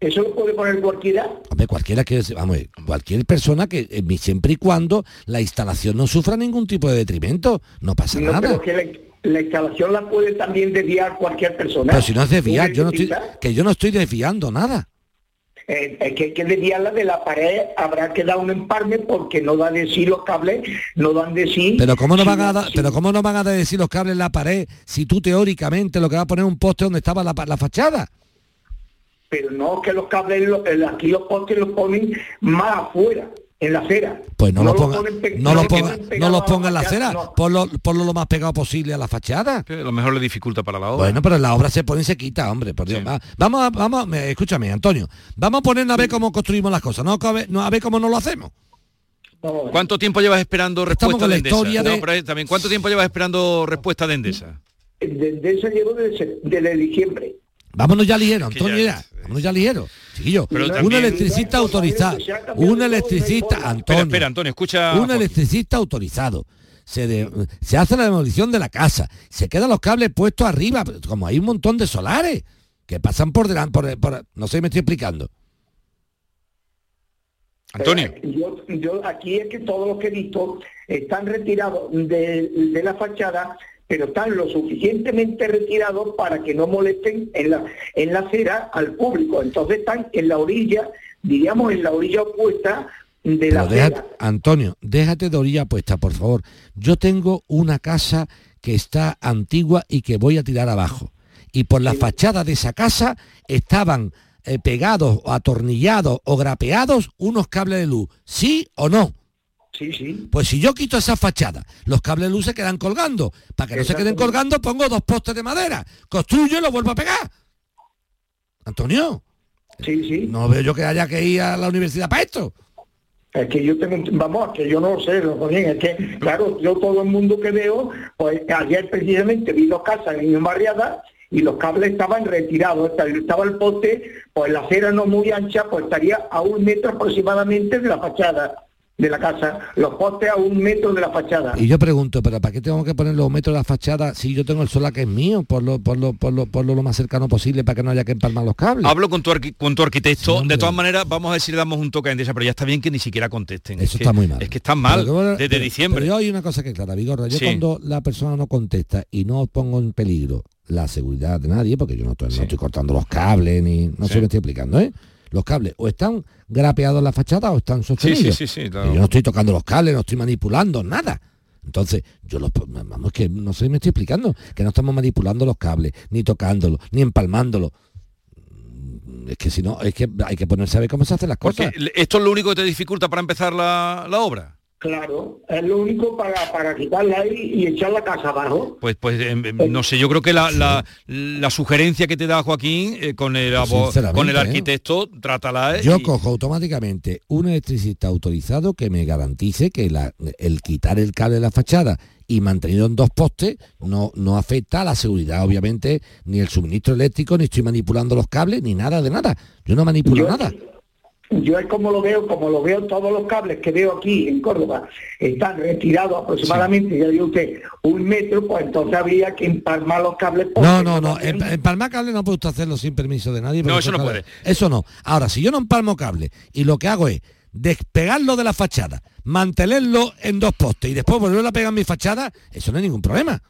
¿Eso lo puede poner cualquiera?
Hombre, cualquiera que, vamos, cualquier persona que eh, siempre y cuando la instalación no sufra ningún tipo de detrimento, no pasa
No,
nada.
pero que la, la instalación la puede también desviar cualquier persona.
Pero si no es desviar, yo no estoy, que yo no estoy desviando nada.
Eh, es que hay que desviarla de la pared, habrá que dar un empalme porque no dan de sí los cables, no dan de sí...
Pero cómo no van a dar, pero cómo no van a decir los cables en la pared si tú teóricamente lo que va a poner un poste donde estaba la, la fachada.
Pero no que los cables, el- aquí los postes los ponen más afuera, en la acera.
Pues no, lo
los
ponga,
ponen pe-
no lo
los
ponga, no los ponga en la acera,
no.
ponlo, ponlo lo más pegado posible a la fachada.
A lo mejor le dificulta para la obra.
Bueno, pero la obra se pone y se quita, hombre, por Dios. Va- Vamos, a, vamos, me- escúchame, Antonio, vamos a ponernos a ver cómo construimos las cosas, no, a ver- no a ver cómo no lo hacemos.
¿Cuánto tiempo llevas esperando
Estamos
respuesta
con
de
la
Endesa?
historia de-
pero también, ¿cuánto tiempo llevas esperando respuesta de Endesa?
Desde eso llevo desde, desde diciembre.
Vámonos ya ligero, Antonio,
ya-
ya. Vámonos ya ligero. Chiquillo,
Pero
un
también-
electricista autorizado, un electricista, Antonio,
Espera, espera, Antonio, escucha.
un electricista autorizado. Se, de- se hace la demolición de la casa, se quedan los cables puestos arriba, como hay un montón de solares que pasan por delante, por, por- no sé si me estoy explicando.
Antonio.
Eh, yo, yo aquí es que todos los que he visto están retirados de, de la fachada, pero están lo suficientemente retirados para que no molesten en la, en la acera al público. Entonces están en la orilla, diríamos en la orilla opuesta de la acera.
Antonio, déjate de orilla puesta, por favor. Yo tengo una casa que está antigua y que voy a tirar abajo. Y por la fachada de esa casa estaban eh, pegados o atornillados o grapeados unos cables de luz. ¿Sí o no?
Sí, sí.
Pues si yo quito esa fachada, los cables de luz se quedan colgando. Para que no se queden colgando, pongo dos postes de madera. Construyo y lo vuelvo a pegar. Antonio.
Sí, sí.
No veo yo que haya que ir a la universidad para esto.
Es que yo tengo, vamos, que yo no lo sé, es que, claro, yo todo el mundo que veo, pues ayer precisamente vi dos casas en barriada y los cables estaban retirados, Esta- estaba el poste, pues la acera no muy ancha, pues estaría a un metro aproximadamente de la fachada de la casa, los postes a un metro de la fachada.
Y yo pregunto, ¿pero para qué tengo que poner los metros de la fachada si yo tengo el solar que es mío? Por lo, por lo, por lo, por lo más cercano posible para que no haya que empalmar los cables.
Hablo con tu, arqui- con tu arquitecto. de todas maneras, vamos a le damos un toque a Endesa, pero ya está bien que ni siquiera contesten.
Eso
Es que-
está muy mal.
Es que están mal
Pero
desde
pero-
diciembre.
Pero yo hay una cosa que es clara, Vigorra. Yo
Sí.
cuando la persona no contesta y no pongo en peligro la seguridad de nadie, porque yo no estoy, no estoy cortando los cables ni. No sé me estoy explicando, ¿eh? Los cables o están grapeados en la fachada o están sostenidos.
sí, sí,
Y
claro.
Yo no estoy tocando los cables, no estoy manipulando nada. Entonces, yo los vamos que no sé me estoy explicando, que no estamos manipulando los cables, ni tocándolos, ni empalmándolos. Es que si no, es que hay que ponerse a ver cómo se hacen las
Porque
cosas.
le- esto es lo único que te dificulta para empezar la, la obra.
Claro, es lo único para, para quitarla ahí y echar la casa abajo.
Pues, pues em, em, no sé, yo creo que la, la- la sugerencia que te da Joaquín eh, con, el,
Sinceramente,
con el
¿eh?
arquitecto, trátala. eh,
Yo
y-
cojo automáticamente un electricista autorizado que me garantice que la- el quitar el cable de la fachada y mantenido en dos postes no, no afecta a la seguridad, obviamente, ni el suministro eléctrico, ni estoy manipulando los cables, ni nada de nada. Yo no manipulo
Yo-
nada.
Yo es como lo veo, como lo veo todos los cables que veo aquí en Córdoba, están retirados aproximadamente, ya digo usted, un metro, pues entonces habría que empalmar los cables.
No, no, no. En, empalmar cable no puede usted hacerlo sin permiso de nadie.
No, eso no
cables- Eso no. Ahora, si yo no empalmo cable y lo que hago es despegarlo de la fachada, mantenerlo en dos postes y después volverlo a pegar en mi fachada, eso no hay ningún problema.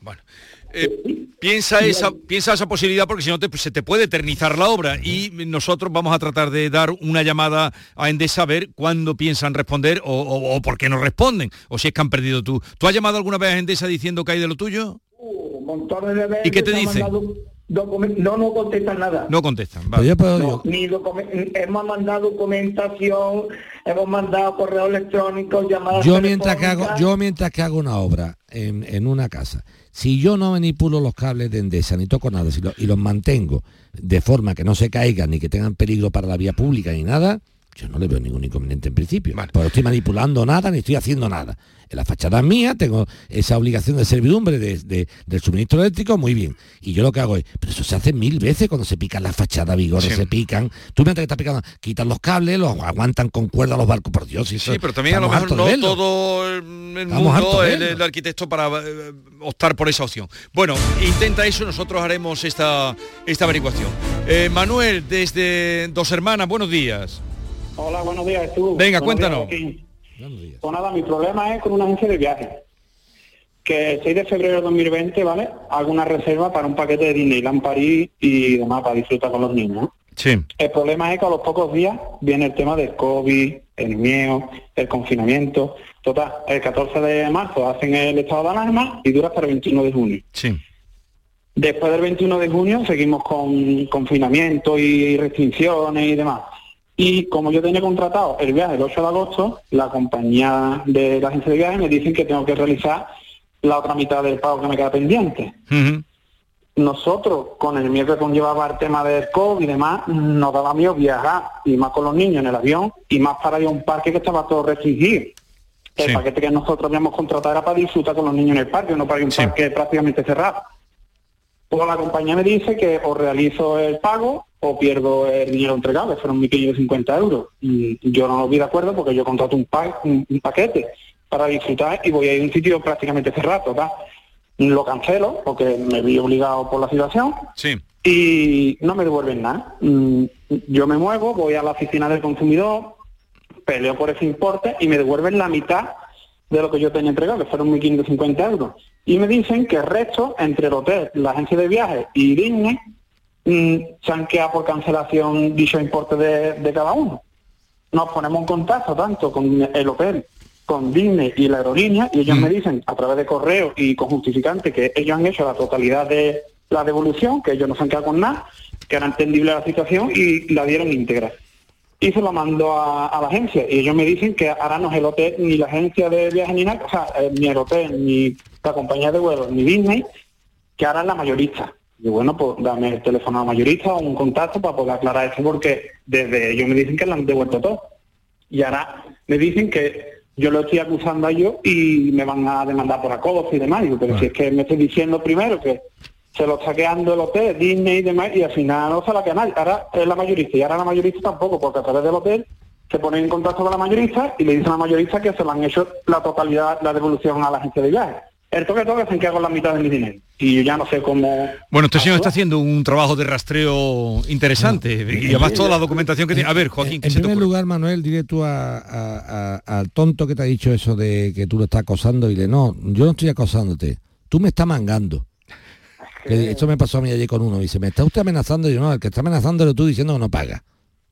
Eh, piensa esa piensa esa posibilidad porque si no te- se te puede eternizar la obra y nosotros vamos a tratar de dar una llamada a Endesa a ver cuándo piensan responder o, o- o por qué no responden o si es que han perdido tú. ¿Tú has llamado alguna vez a Endesa diciendo que hay de lo tuyo?
montones de veces
¿Y qué te dice?
no no contestan nada.
No contestan.
Pues yo puedo-
No, ni documen- hemos mandado documentación, hemos mandado correo electrónico, llamadas
yo mientras que hago yo mientras que hago una obra en, en una casa si yo no manipulo los cables de Endesa ni toco nada y los mantengo de forma que no se caigan ni que tengan peligro para la vía pública ni nada yo no le veo ningún inconveniente en principio porque no estoy manipulando nada ni estoy haciendo nada en la fachada mía tengo esa obligación de servidumbre de- de- del suministro eléctrico muy bien y yo lo que hago es pero eso se hace mil veces cuando se pican las fachadas vigores
Sí.
se pican tú mientras que estás picando quitan los cables los aguantan con cuerda los barcos por Dios y
Sí, pero también a lo mejor no todo el, mundo el, el arquitecto para eh, optar por esa opción. Bueno, intenta eso, nosotros haremos esta, esta averiguación. Eh, Manuel, desde Dos Hermanas, buenos días.
Hola, buenos días, tú.
Venga,
Buenos días,
cuéntanos.
Joaquín. Pues nada, mi problema es con una agencia de viajes. Que el 6 de febrero de 2020, ¿vale? Hago una reserva para un paquete de Disneyland París y demás para disfrutar con los niños.
Sí.
El problema es que a los pocos días viene el tema del COVID, el miedo, el confinamiento. Total, el 14 de marzo hacen el estado de alarma y dura hasta el 21 de junio.
Sí.
Después del 21 de junio seguimos con confinamiento y restricciones y demás. Y como yo tenía contratado el viaje el 8 de agosto, la compañía de la agencia de viajes me dicen que tengo que realizar la otra mitad del pago que me queda pendiente. Nosotros, con el miedo que conllevaba el tema del COVID y demás, nos daba miedo viajar, y más con los niños en el avión, y más para ir a un parque que estaba todo restringido. El paquete que nosotros habíamos contratado era para disfrutar con los niños en el parque, no para ir a un parque prácticamente cerrado. Pues la compañía me dice que o realizo el pago o pierdo el dinero entregado, que fueron 1.550 euros. Y yo no lo vi de acuerdo porque yo contrato un, pa- un, un paquete para disfrutar y voy a ir a un sitio prácticamente cerrado, ¿verdad? Lo cancelo porque me vi obligado por la situación
Sí.
y no me devuelven nada. Mm, Yo me muevo, voy a la oficina del consumidor, peleo por ese importe y me devuelven la mitad de lo que yo tenía entregado, que fueron 1.550 euros. Y me dicen que el resto, entre el hotel, la agencia de viajes y Disney, mm, se han quedado por cancelación dicho importe de, de cada uno. Nos ponemos en contacto tanto con el hotel, con Disney y la aerolínea, y ellos me dicen a través de correo y con justificante que ellos han hecho la totalidad de la devolución, que ellos no se han quedado con nada, que era entendible la situación y la dieron íntegra y se lo mando a, a la agencia. Y ellos me dicen que ahora no es el hotel, ni la agencia de viajes, ni nada, o sea, eh, ni el hotel, ni la compañía de vuelos, ni Disney, que ahora es la mayorista. Y bueno, pues dame el teléfono a mayorista o un contacto para poder aclarar eso, porque desde ellos me dicen que lo han devuelto todo. Y ahora me dicen que yo lo estoy acusando a ellos y me van a demandar por acoso y demás. Digo, pero si es que me estoy diciendo primero que se lo está quedando el hotel, Disney y demás, y al final no se la queda nadie. Ahora es la mayorista, y ahora la mayorista tampoco, porque a través del hotel se ponen en contacto con la mayorista y le dicen a la mayorista que se lo han hecho la totalidad, la devolución a la agencia de viajes. El toque toque se encarga con la mitad de mi dinero. Y yo ya no sé cómo...
Bueno, este señor está haciendo un trabajo de rastreo interesante y además toda la documentación que tiene. A ver, Joaquín, ¿qué
En
se te
primer
ocurre?
lugar, Manuel, dile tú a- a- a- al tonto que te ha dicho eso de que tú lo estás acosando, dile, no, yo no estoy acosándote, tú me estás mangando. Que esto me pasó a mí ayer con uno, dice, me está usted amenazando, y yo no, el que está amenazando eres tú diciendo que no paga.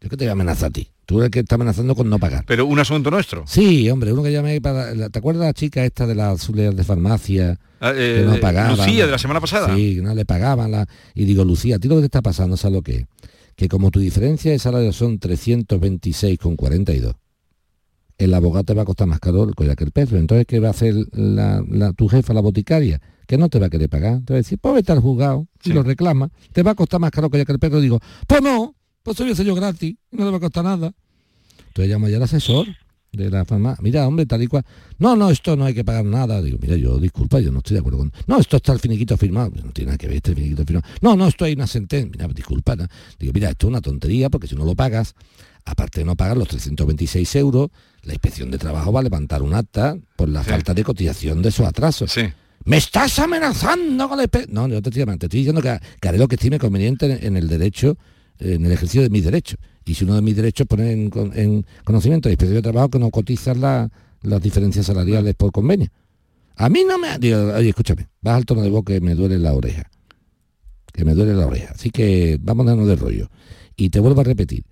Yo que te voy a amenazar a ti, tú eres el que está amenazando con no pagar.
Pero un asunto nuestro.
Sí, hombre, uno que llamé para... ¿Te acuerdas la chica esta de las azuleas de farmacia?
Ah, eh,
que no
eh,
pagaban?
Lucía, de la semana pasada.
Sí, que no le pagaban. La... Y digo, Lucía, ¿a ti lo que te está pasando, ¿sabes lo que es? Que como tu diferencia de salario son 326,42, el abogado te va a costar más caro el collar que el peso. Entonces, ¿qué va a hacer la, la- tu jefa, la boticaria? Que no te va a querer pagar. Te va a decir, pues vete al juzgado y lo reclama. Te va a costar más caro el collar que el perro. Digo, pues no, pues soy yo gratis, no te va a costar nada. Entonces llamo ya al asesor de la farmacia. Mira, hombre, tal y cual. No, no, esto no hay que pagar nada. Digo, mira, yo disculpa, yo no estoy de acuerdo con. No, esto está el finiquito firmado. No tiene nada que ver este finiquito firmado. No, no, esto hay una sentencia. Mira, disculpa. ¿no? Digo, mira, esto es una tontería porque si no lo pagas, aparte de no pagar los 326 euros, la inspección de trabajo va a levantar un acta por la falta de cotización de esos atrasos. ¿Me estás amenazando con la inspe-?" No, yo te estoy, te estoy diciendo que, que haré lo que estime conveniente en, en el derecho, en el ejercicio de mis derechos. Y si uno de mis derechos pone en, en conocimiento de inspección de trabajo que no cotizan la- las diferencias salariales por convenio. A mí no me... Digo, oye, escúchame, vas al tono de voz que me duele la oreja. Que me duele la oreja. Así que darnos de rollo. Y te vuelvo a repetir,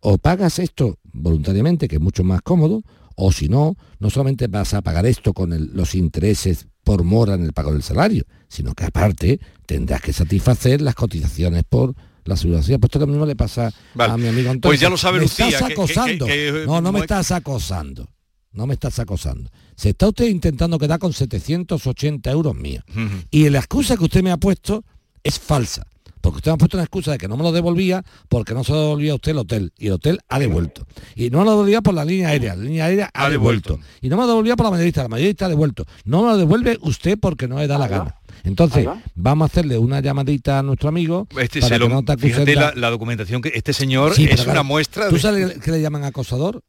o pagas esto voluntariamente, que es mucho más cómodo, O si no, no solamente vas a pagar esto con el- los intereses por mora en el pago del salario, sino que aparte tendrás que satisfacer las cotizaciones por la seguridad social. Pues esto lo mismo le pasa
Vale.
a mi amigo Antonio.
Pues ya lo sabe
me
Lucía,
Estás
que- que- que- que-
no, no me estás acosando. No me estás acosando. Se está usted intentando quedar con 780 euros míos. Y la excusa que usted me ha puesto es falsa. Porque usted me ha puesto una excusa de que no me lo devolvía porque no se lo devolvía a usted el hotel. Y el hotel ha devuelto. Y no me lo devolvía por la línea aérea. La línea aérea ha,
Ha
devuelto. Y no me lo devolvía por la mayorista. La mayorista ha devuelto. No me lo devuelve usted porque no le da la gana. Entonces, vamos a hacerle una llamadita a nuestro amigo
Este
para que
lo-
no te
fíjate la, la documentación que este señor
Sí,
es una muestra
¿Tú
de...
sabes que le llaman acosador?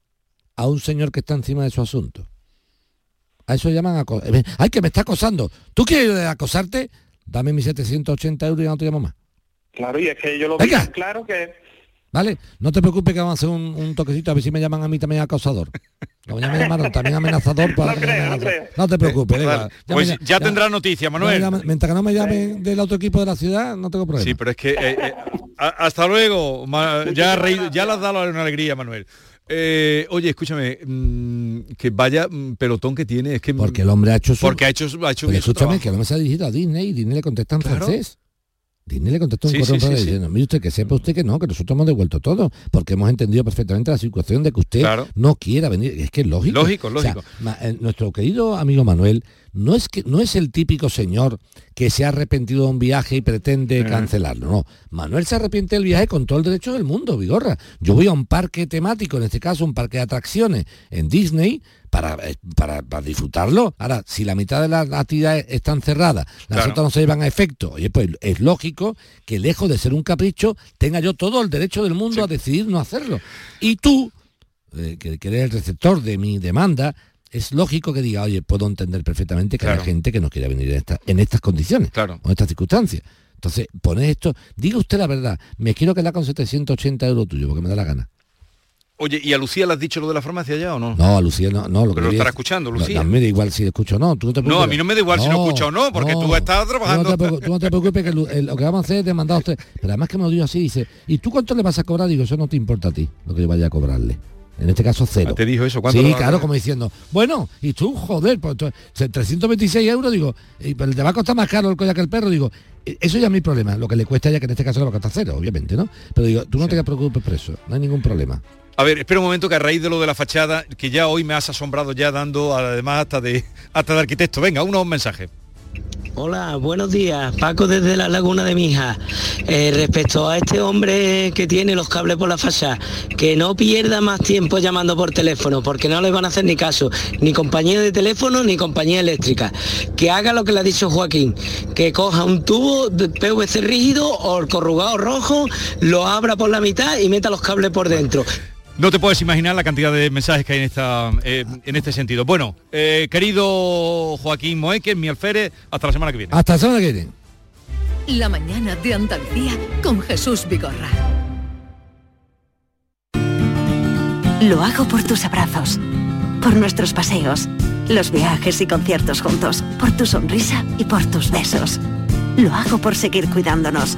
A un señor que está encima de su asunto. A eso llaman acosador. ¡Ay, que me está acosando! ¿Tú quieres acosarte? Dame mis 780 euros y ya no te llamo más.
Claro, y es que yo lo
Venga.
tan claro que
¿Vale? No te preocupes que vamos a hacer un, un toquecito a ver si me llaman a mí también acosador. Como ya me llamaron también amenazador. pues ahora que me llamen acosador. No te preocupes, venga.
Vale,
Ya
pues
me-
ya, tendrá noticia, Manuel.
ya mientras que no me llamen del otro equipo de la ciudad, no tengo problema.
Sí, pero es que... eh, eh, hasta luego. Ya, has reído- ya le has dado una alegría, Manuel. Eh, oye, escúchame, mm, que vaya mm, pelotón que tiene, es que...
Porque el hombre ha hecho su...
Porque ha hecho, ha hecho bien su
escúchame,
trabajo.
que el hombre se ha dirigido a Disney y Disney le contesta en
Claro.
francés. Disney le contestó un
Sí,
correo
sí, sí,
diciendo, mire usted, que sepa usted que no, que nosotros hemos devuelto todo, porque hemos entendido perfectamente la situación de que usted
Claro.
no quiera venir. Es que es lógico.
Lógico,
O sea,
lógico.
eh, nuestro querido amigo Manuel no es que no es el típico señor que se ha arrepentido de un viaje y pretende
Mm.
cancelarlo. No, Manuel se arrepiente del viaje con todo el derecho del mundo, Vigorra. Yo voy a un parque temático, en este caso un parque de atracciones en Disney, para, eh, para, para disfrutarlo. Ahora, si la mitad de las actividades están cerradas, las
Claro.
otras no se llevan a efecto, oye, pues es lógico que lejos de ser un capricho, tenga yo todo el derecho del mundo a decidir no hacerlo. Y tú, eh, que, que eres el receptor de mi demanda, es lógico que diga, oye, puedo entender perfectamente que
Claro.
hay gente que no quiera venir en, esta- en estas condiciones,
Claro.
o en estas circunstancias. Entonces, pone esto, diga usted la verdad, me quiero quedar con 780 euros tuyo, porque me da la gana.
Oye, ¿y a Lucía le has dicho lo de la farmacia ya o no?
No, a Lucía no, no lo que
lo estará
es-
escuchando,
No,
Lucía.
No, me da igual si escucho o no. Tú no, te
No,
preocupes.
a mí no me da igual si lo escucha o no, porque tú estás trabajando.
Tú no, te, preocu- tú no te preocupes que lo, lo que vamos a hacer es demandar a usted. Pero además que me lo digo así, dice, ¿y tú cuánto le vas a cobrar? Digo, eso no te importa a ti, lo que yo vaya a cobrarle. En este caso, cero.
Ah, ¿Te dijo eso? ¿Cuánto
Sí, claro, como diciendo, bueno, y tú, joder, pues entonces, 326 euros, digo, y, pero te va a costar más caro el collar que el perro, digo, eh, eso ya es mi problema, lo que le cuesta a ella, que en este caso le va a costar cero, obviamente, ¿no? Pero digo, tú no te preocupes por eso, no hay ningún problema.
A ver, espera un momento que a raíz de lo de la fachada, que ya hoy me has asombrado ya dando además hasta de hasta de arquitecto. Venga, unos mensajes.
Hola, buenos días. Paco desde la Laguna de Mija. Eh, respecto a este hombre que tiene los cables por la fachada, que no pierda más tiempo llamando por teléfono, porque no le van a hacer ni caso, ni compañía de teléfono ni compañía eléctrica. Que haga lo que le ha dicho Joaquín, que coja un tubo de PVC rígido o el corrugado rojo, lo abra por la mitad y meta los cables por dentro.
No te puedes imaginar la cantidad de mensajes que hay en esta eh, en este sentido. Bueno, eh, querido Joaquín Moeque, mi alférez, hasta la semana que viene.
Hasta la semana que viene.
La mañana de Andalucía con Jesús Vigorra.
Lo hago por tus abrazos, por nuestros paseos, los viajes y conciertos juntos, por tu sonrisa y por tus besos. Lo hago por seguir cuidándonos.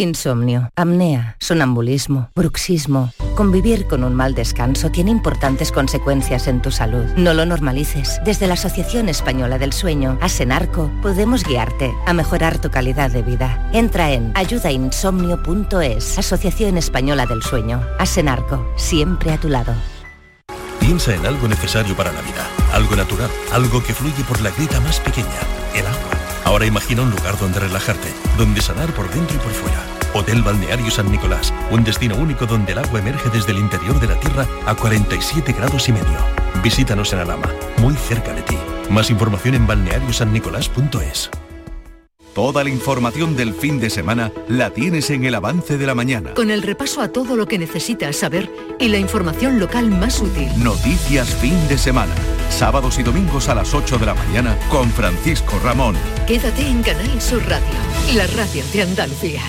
Insomnio, apnea, sonambulismo, bruxismo. Convivir con un mal descanso tiene importantes consecuencias en tu salud. No lo normalices. Desde la Asociación Española del Sueño, Asenarco, podemos guiarte a mejorar tu calidad de vida. Entra en ayudainsomnio.es, Asociación Española del Sueño. Asenarco, siempre a tu lado.
Piensa en algo necesario para la vida, algo natural, algo que fluye por la grita más pequeña, el agua. Ahora imagina un lugar donde relajarte, donde sanar por dentro y por fuera. Hotel Balneario San Nicolás, un destino único donde el agua emerge desde el interior de la tierra a 47 grados y medio. Visítanos en Alama, muy cerca de ti. Más información en balneariosannicolás.es.
Toda la información del fin de semana la tienes en el avance de la mañana.
Con el repaso a todo lo que necesitas saber y la información local más útil.
Noticias fin de semana. Sábados y domingos a las 8 de la mañana con Francisco Ramón.
Quédate en Canal Sur Radio, la radio de Andalucía.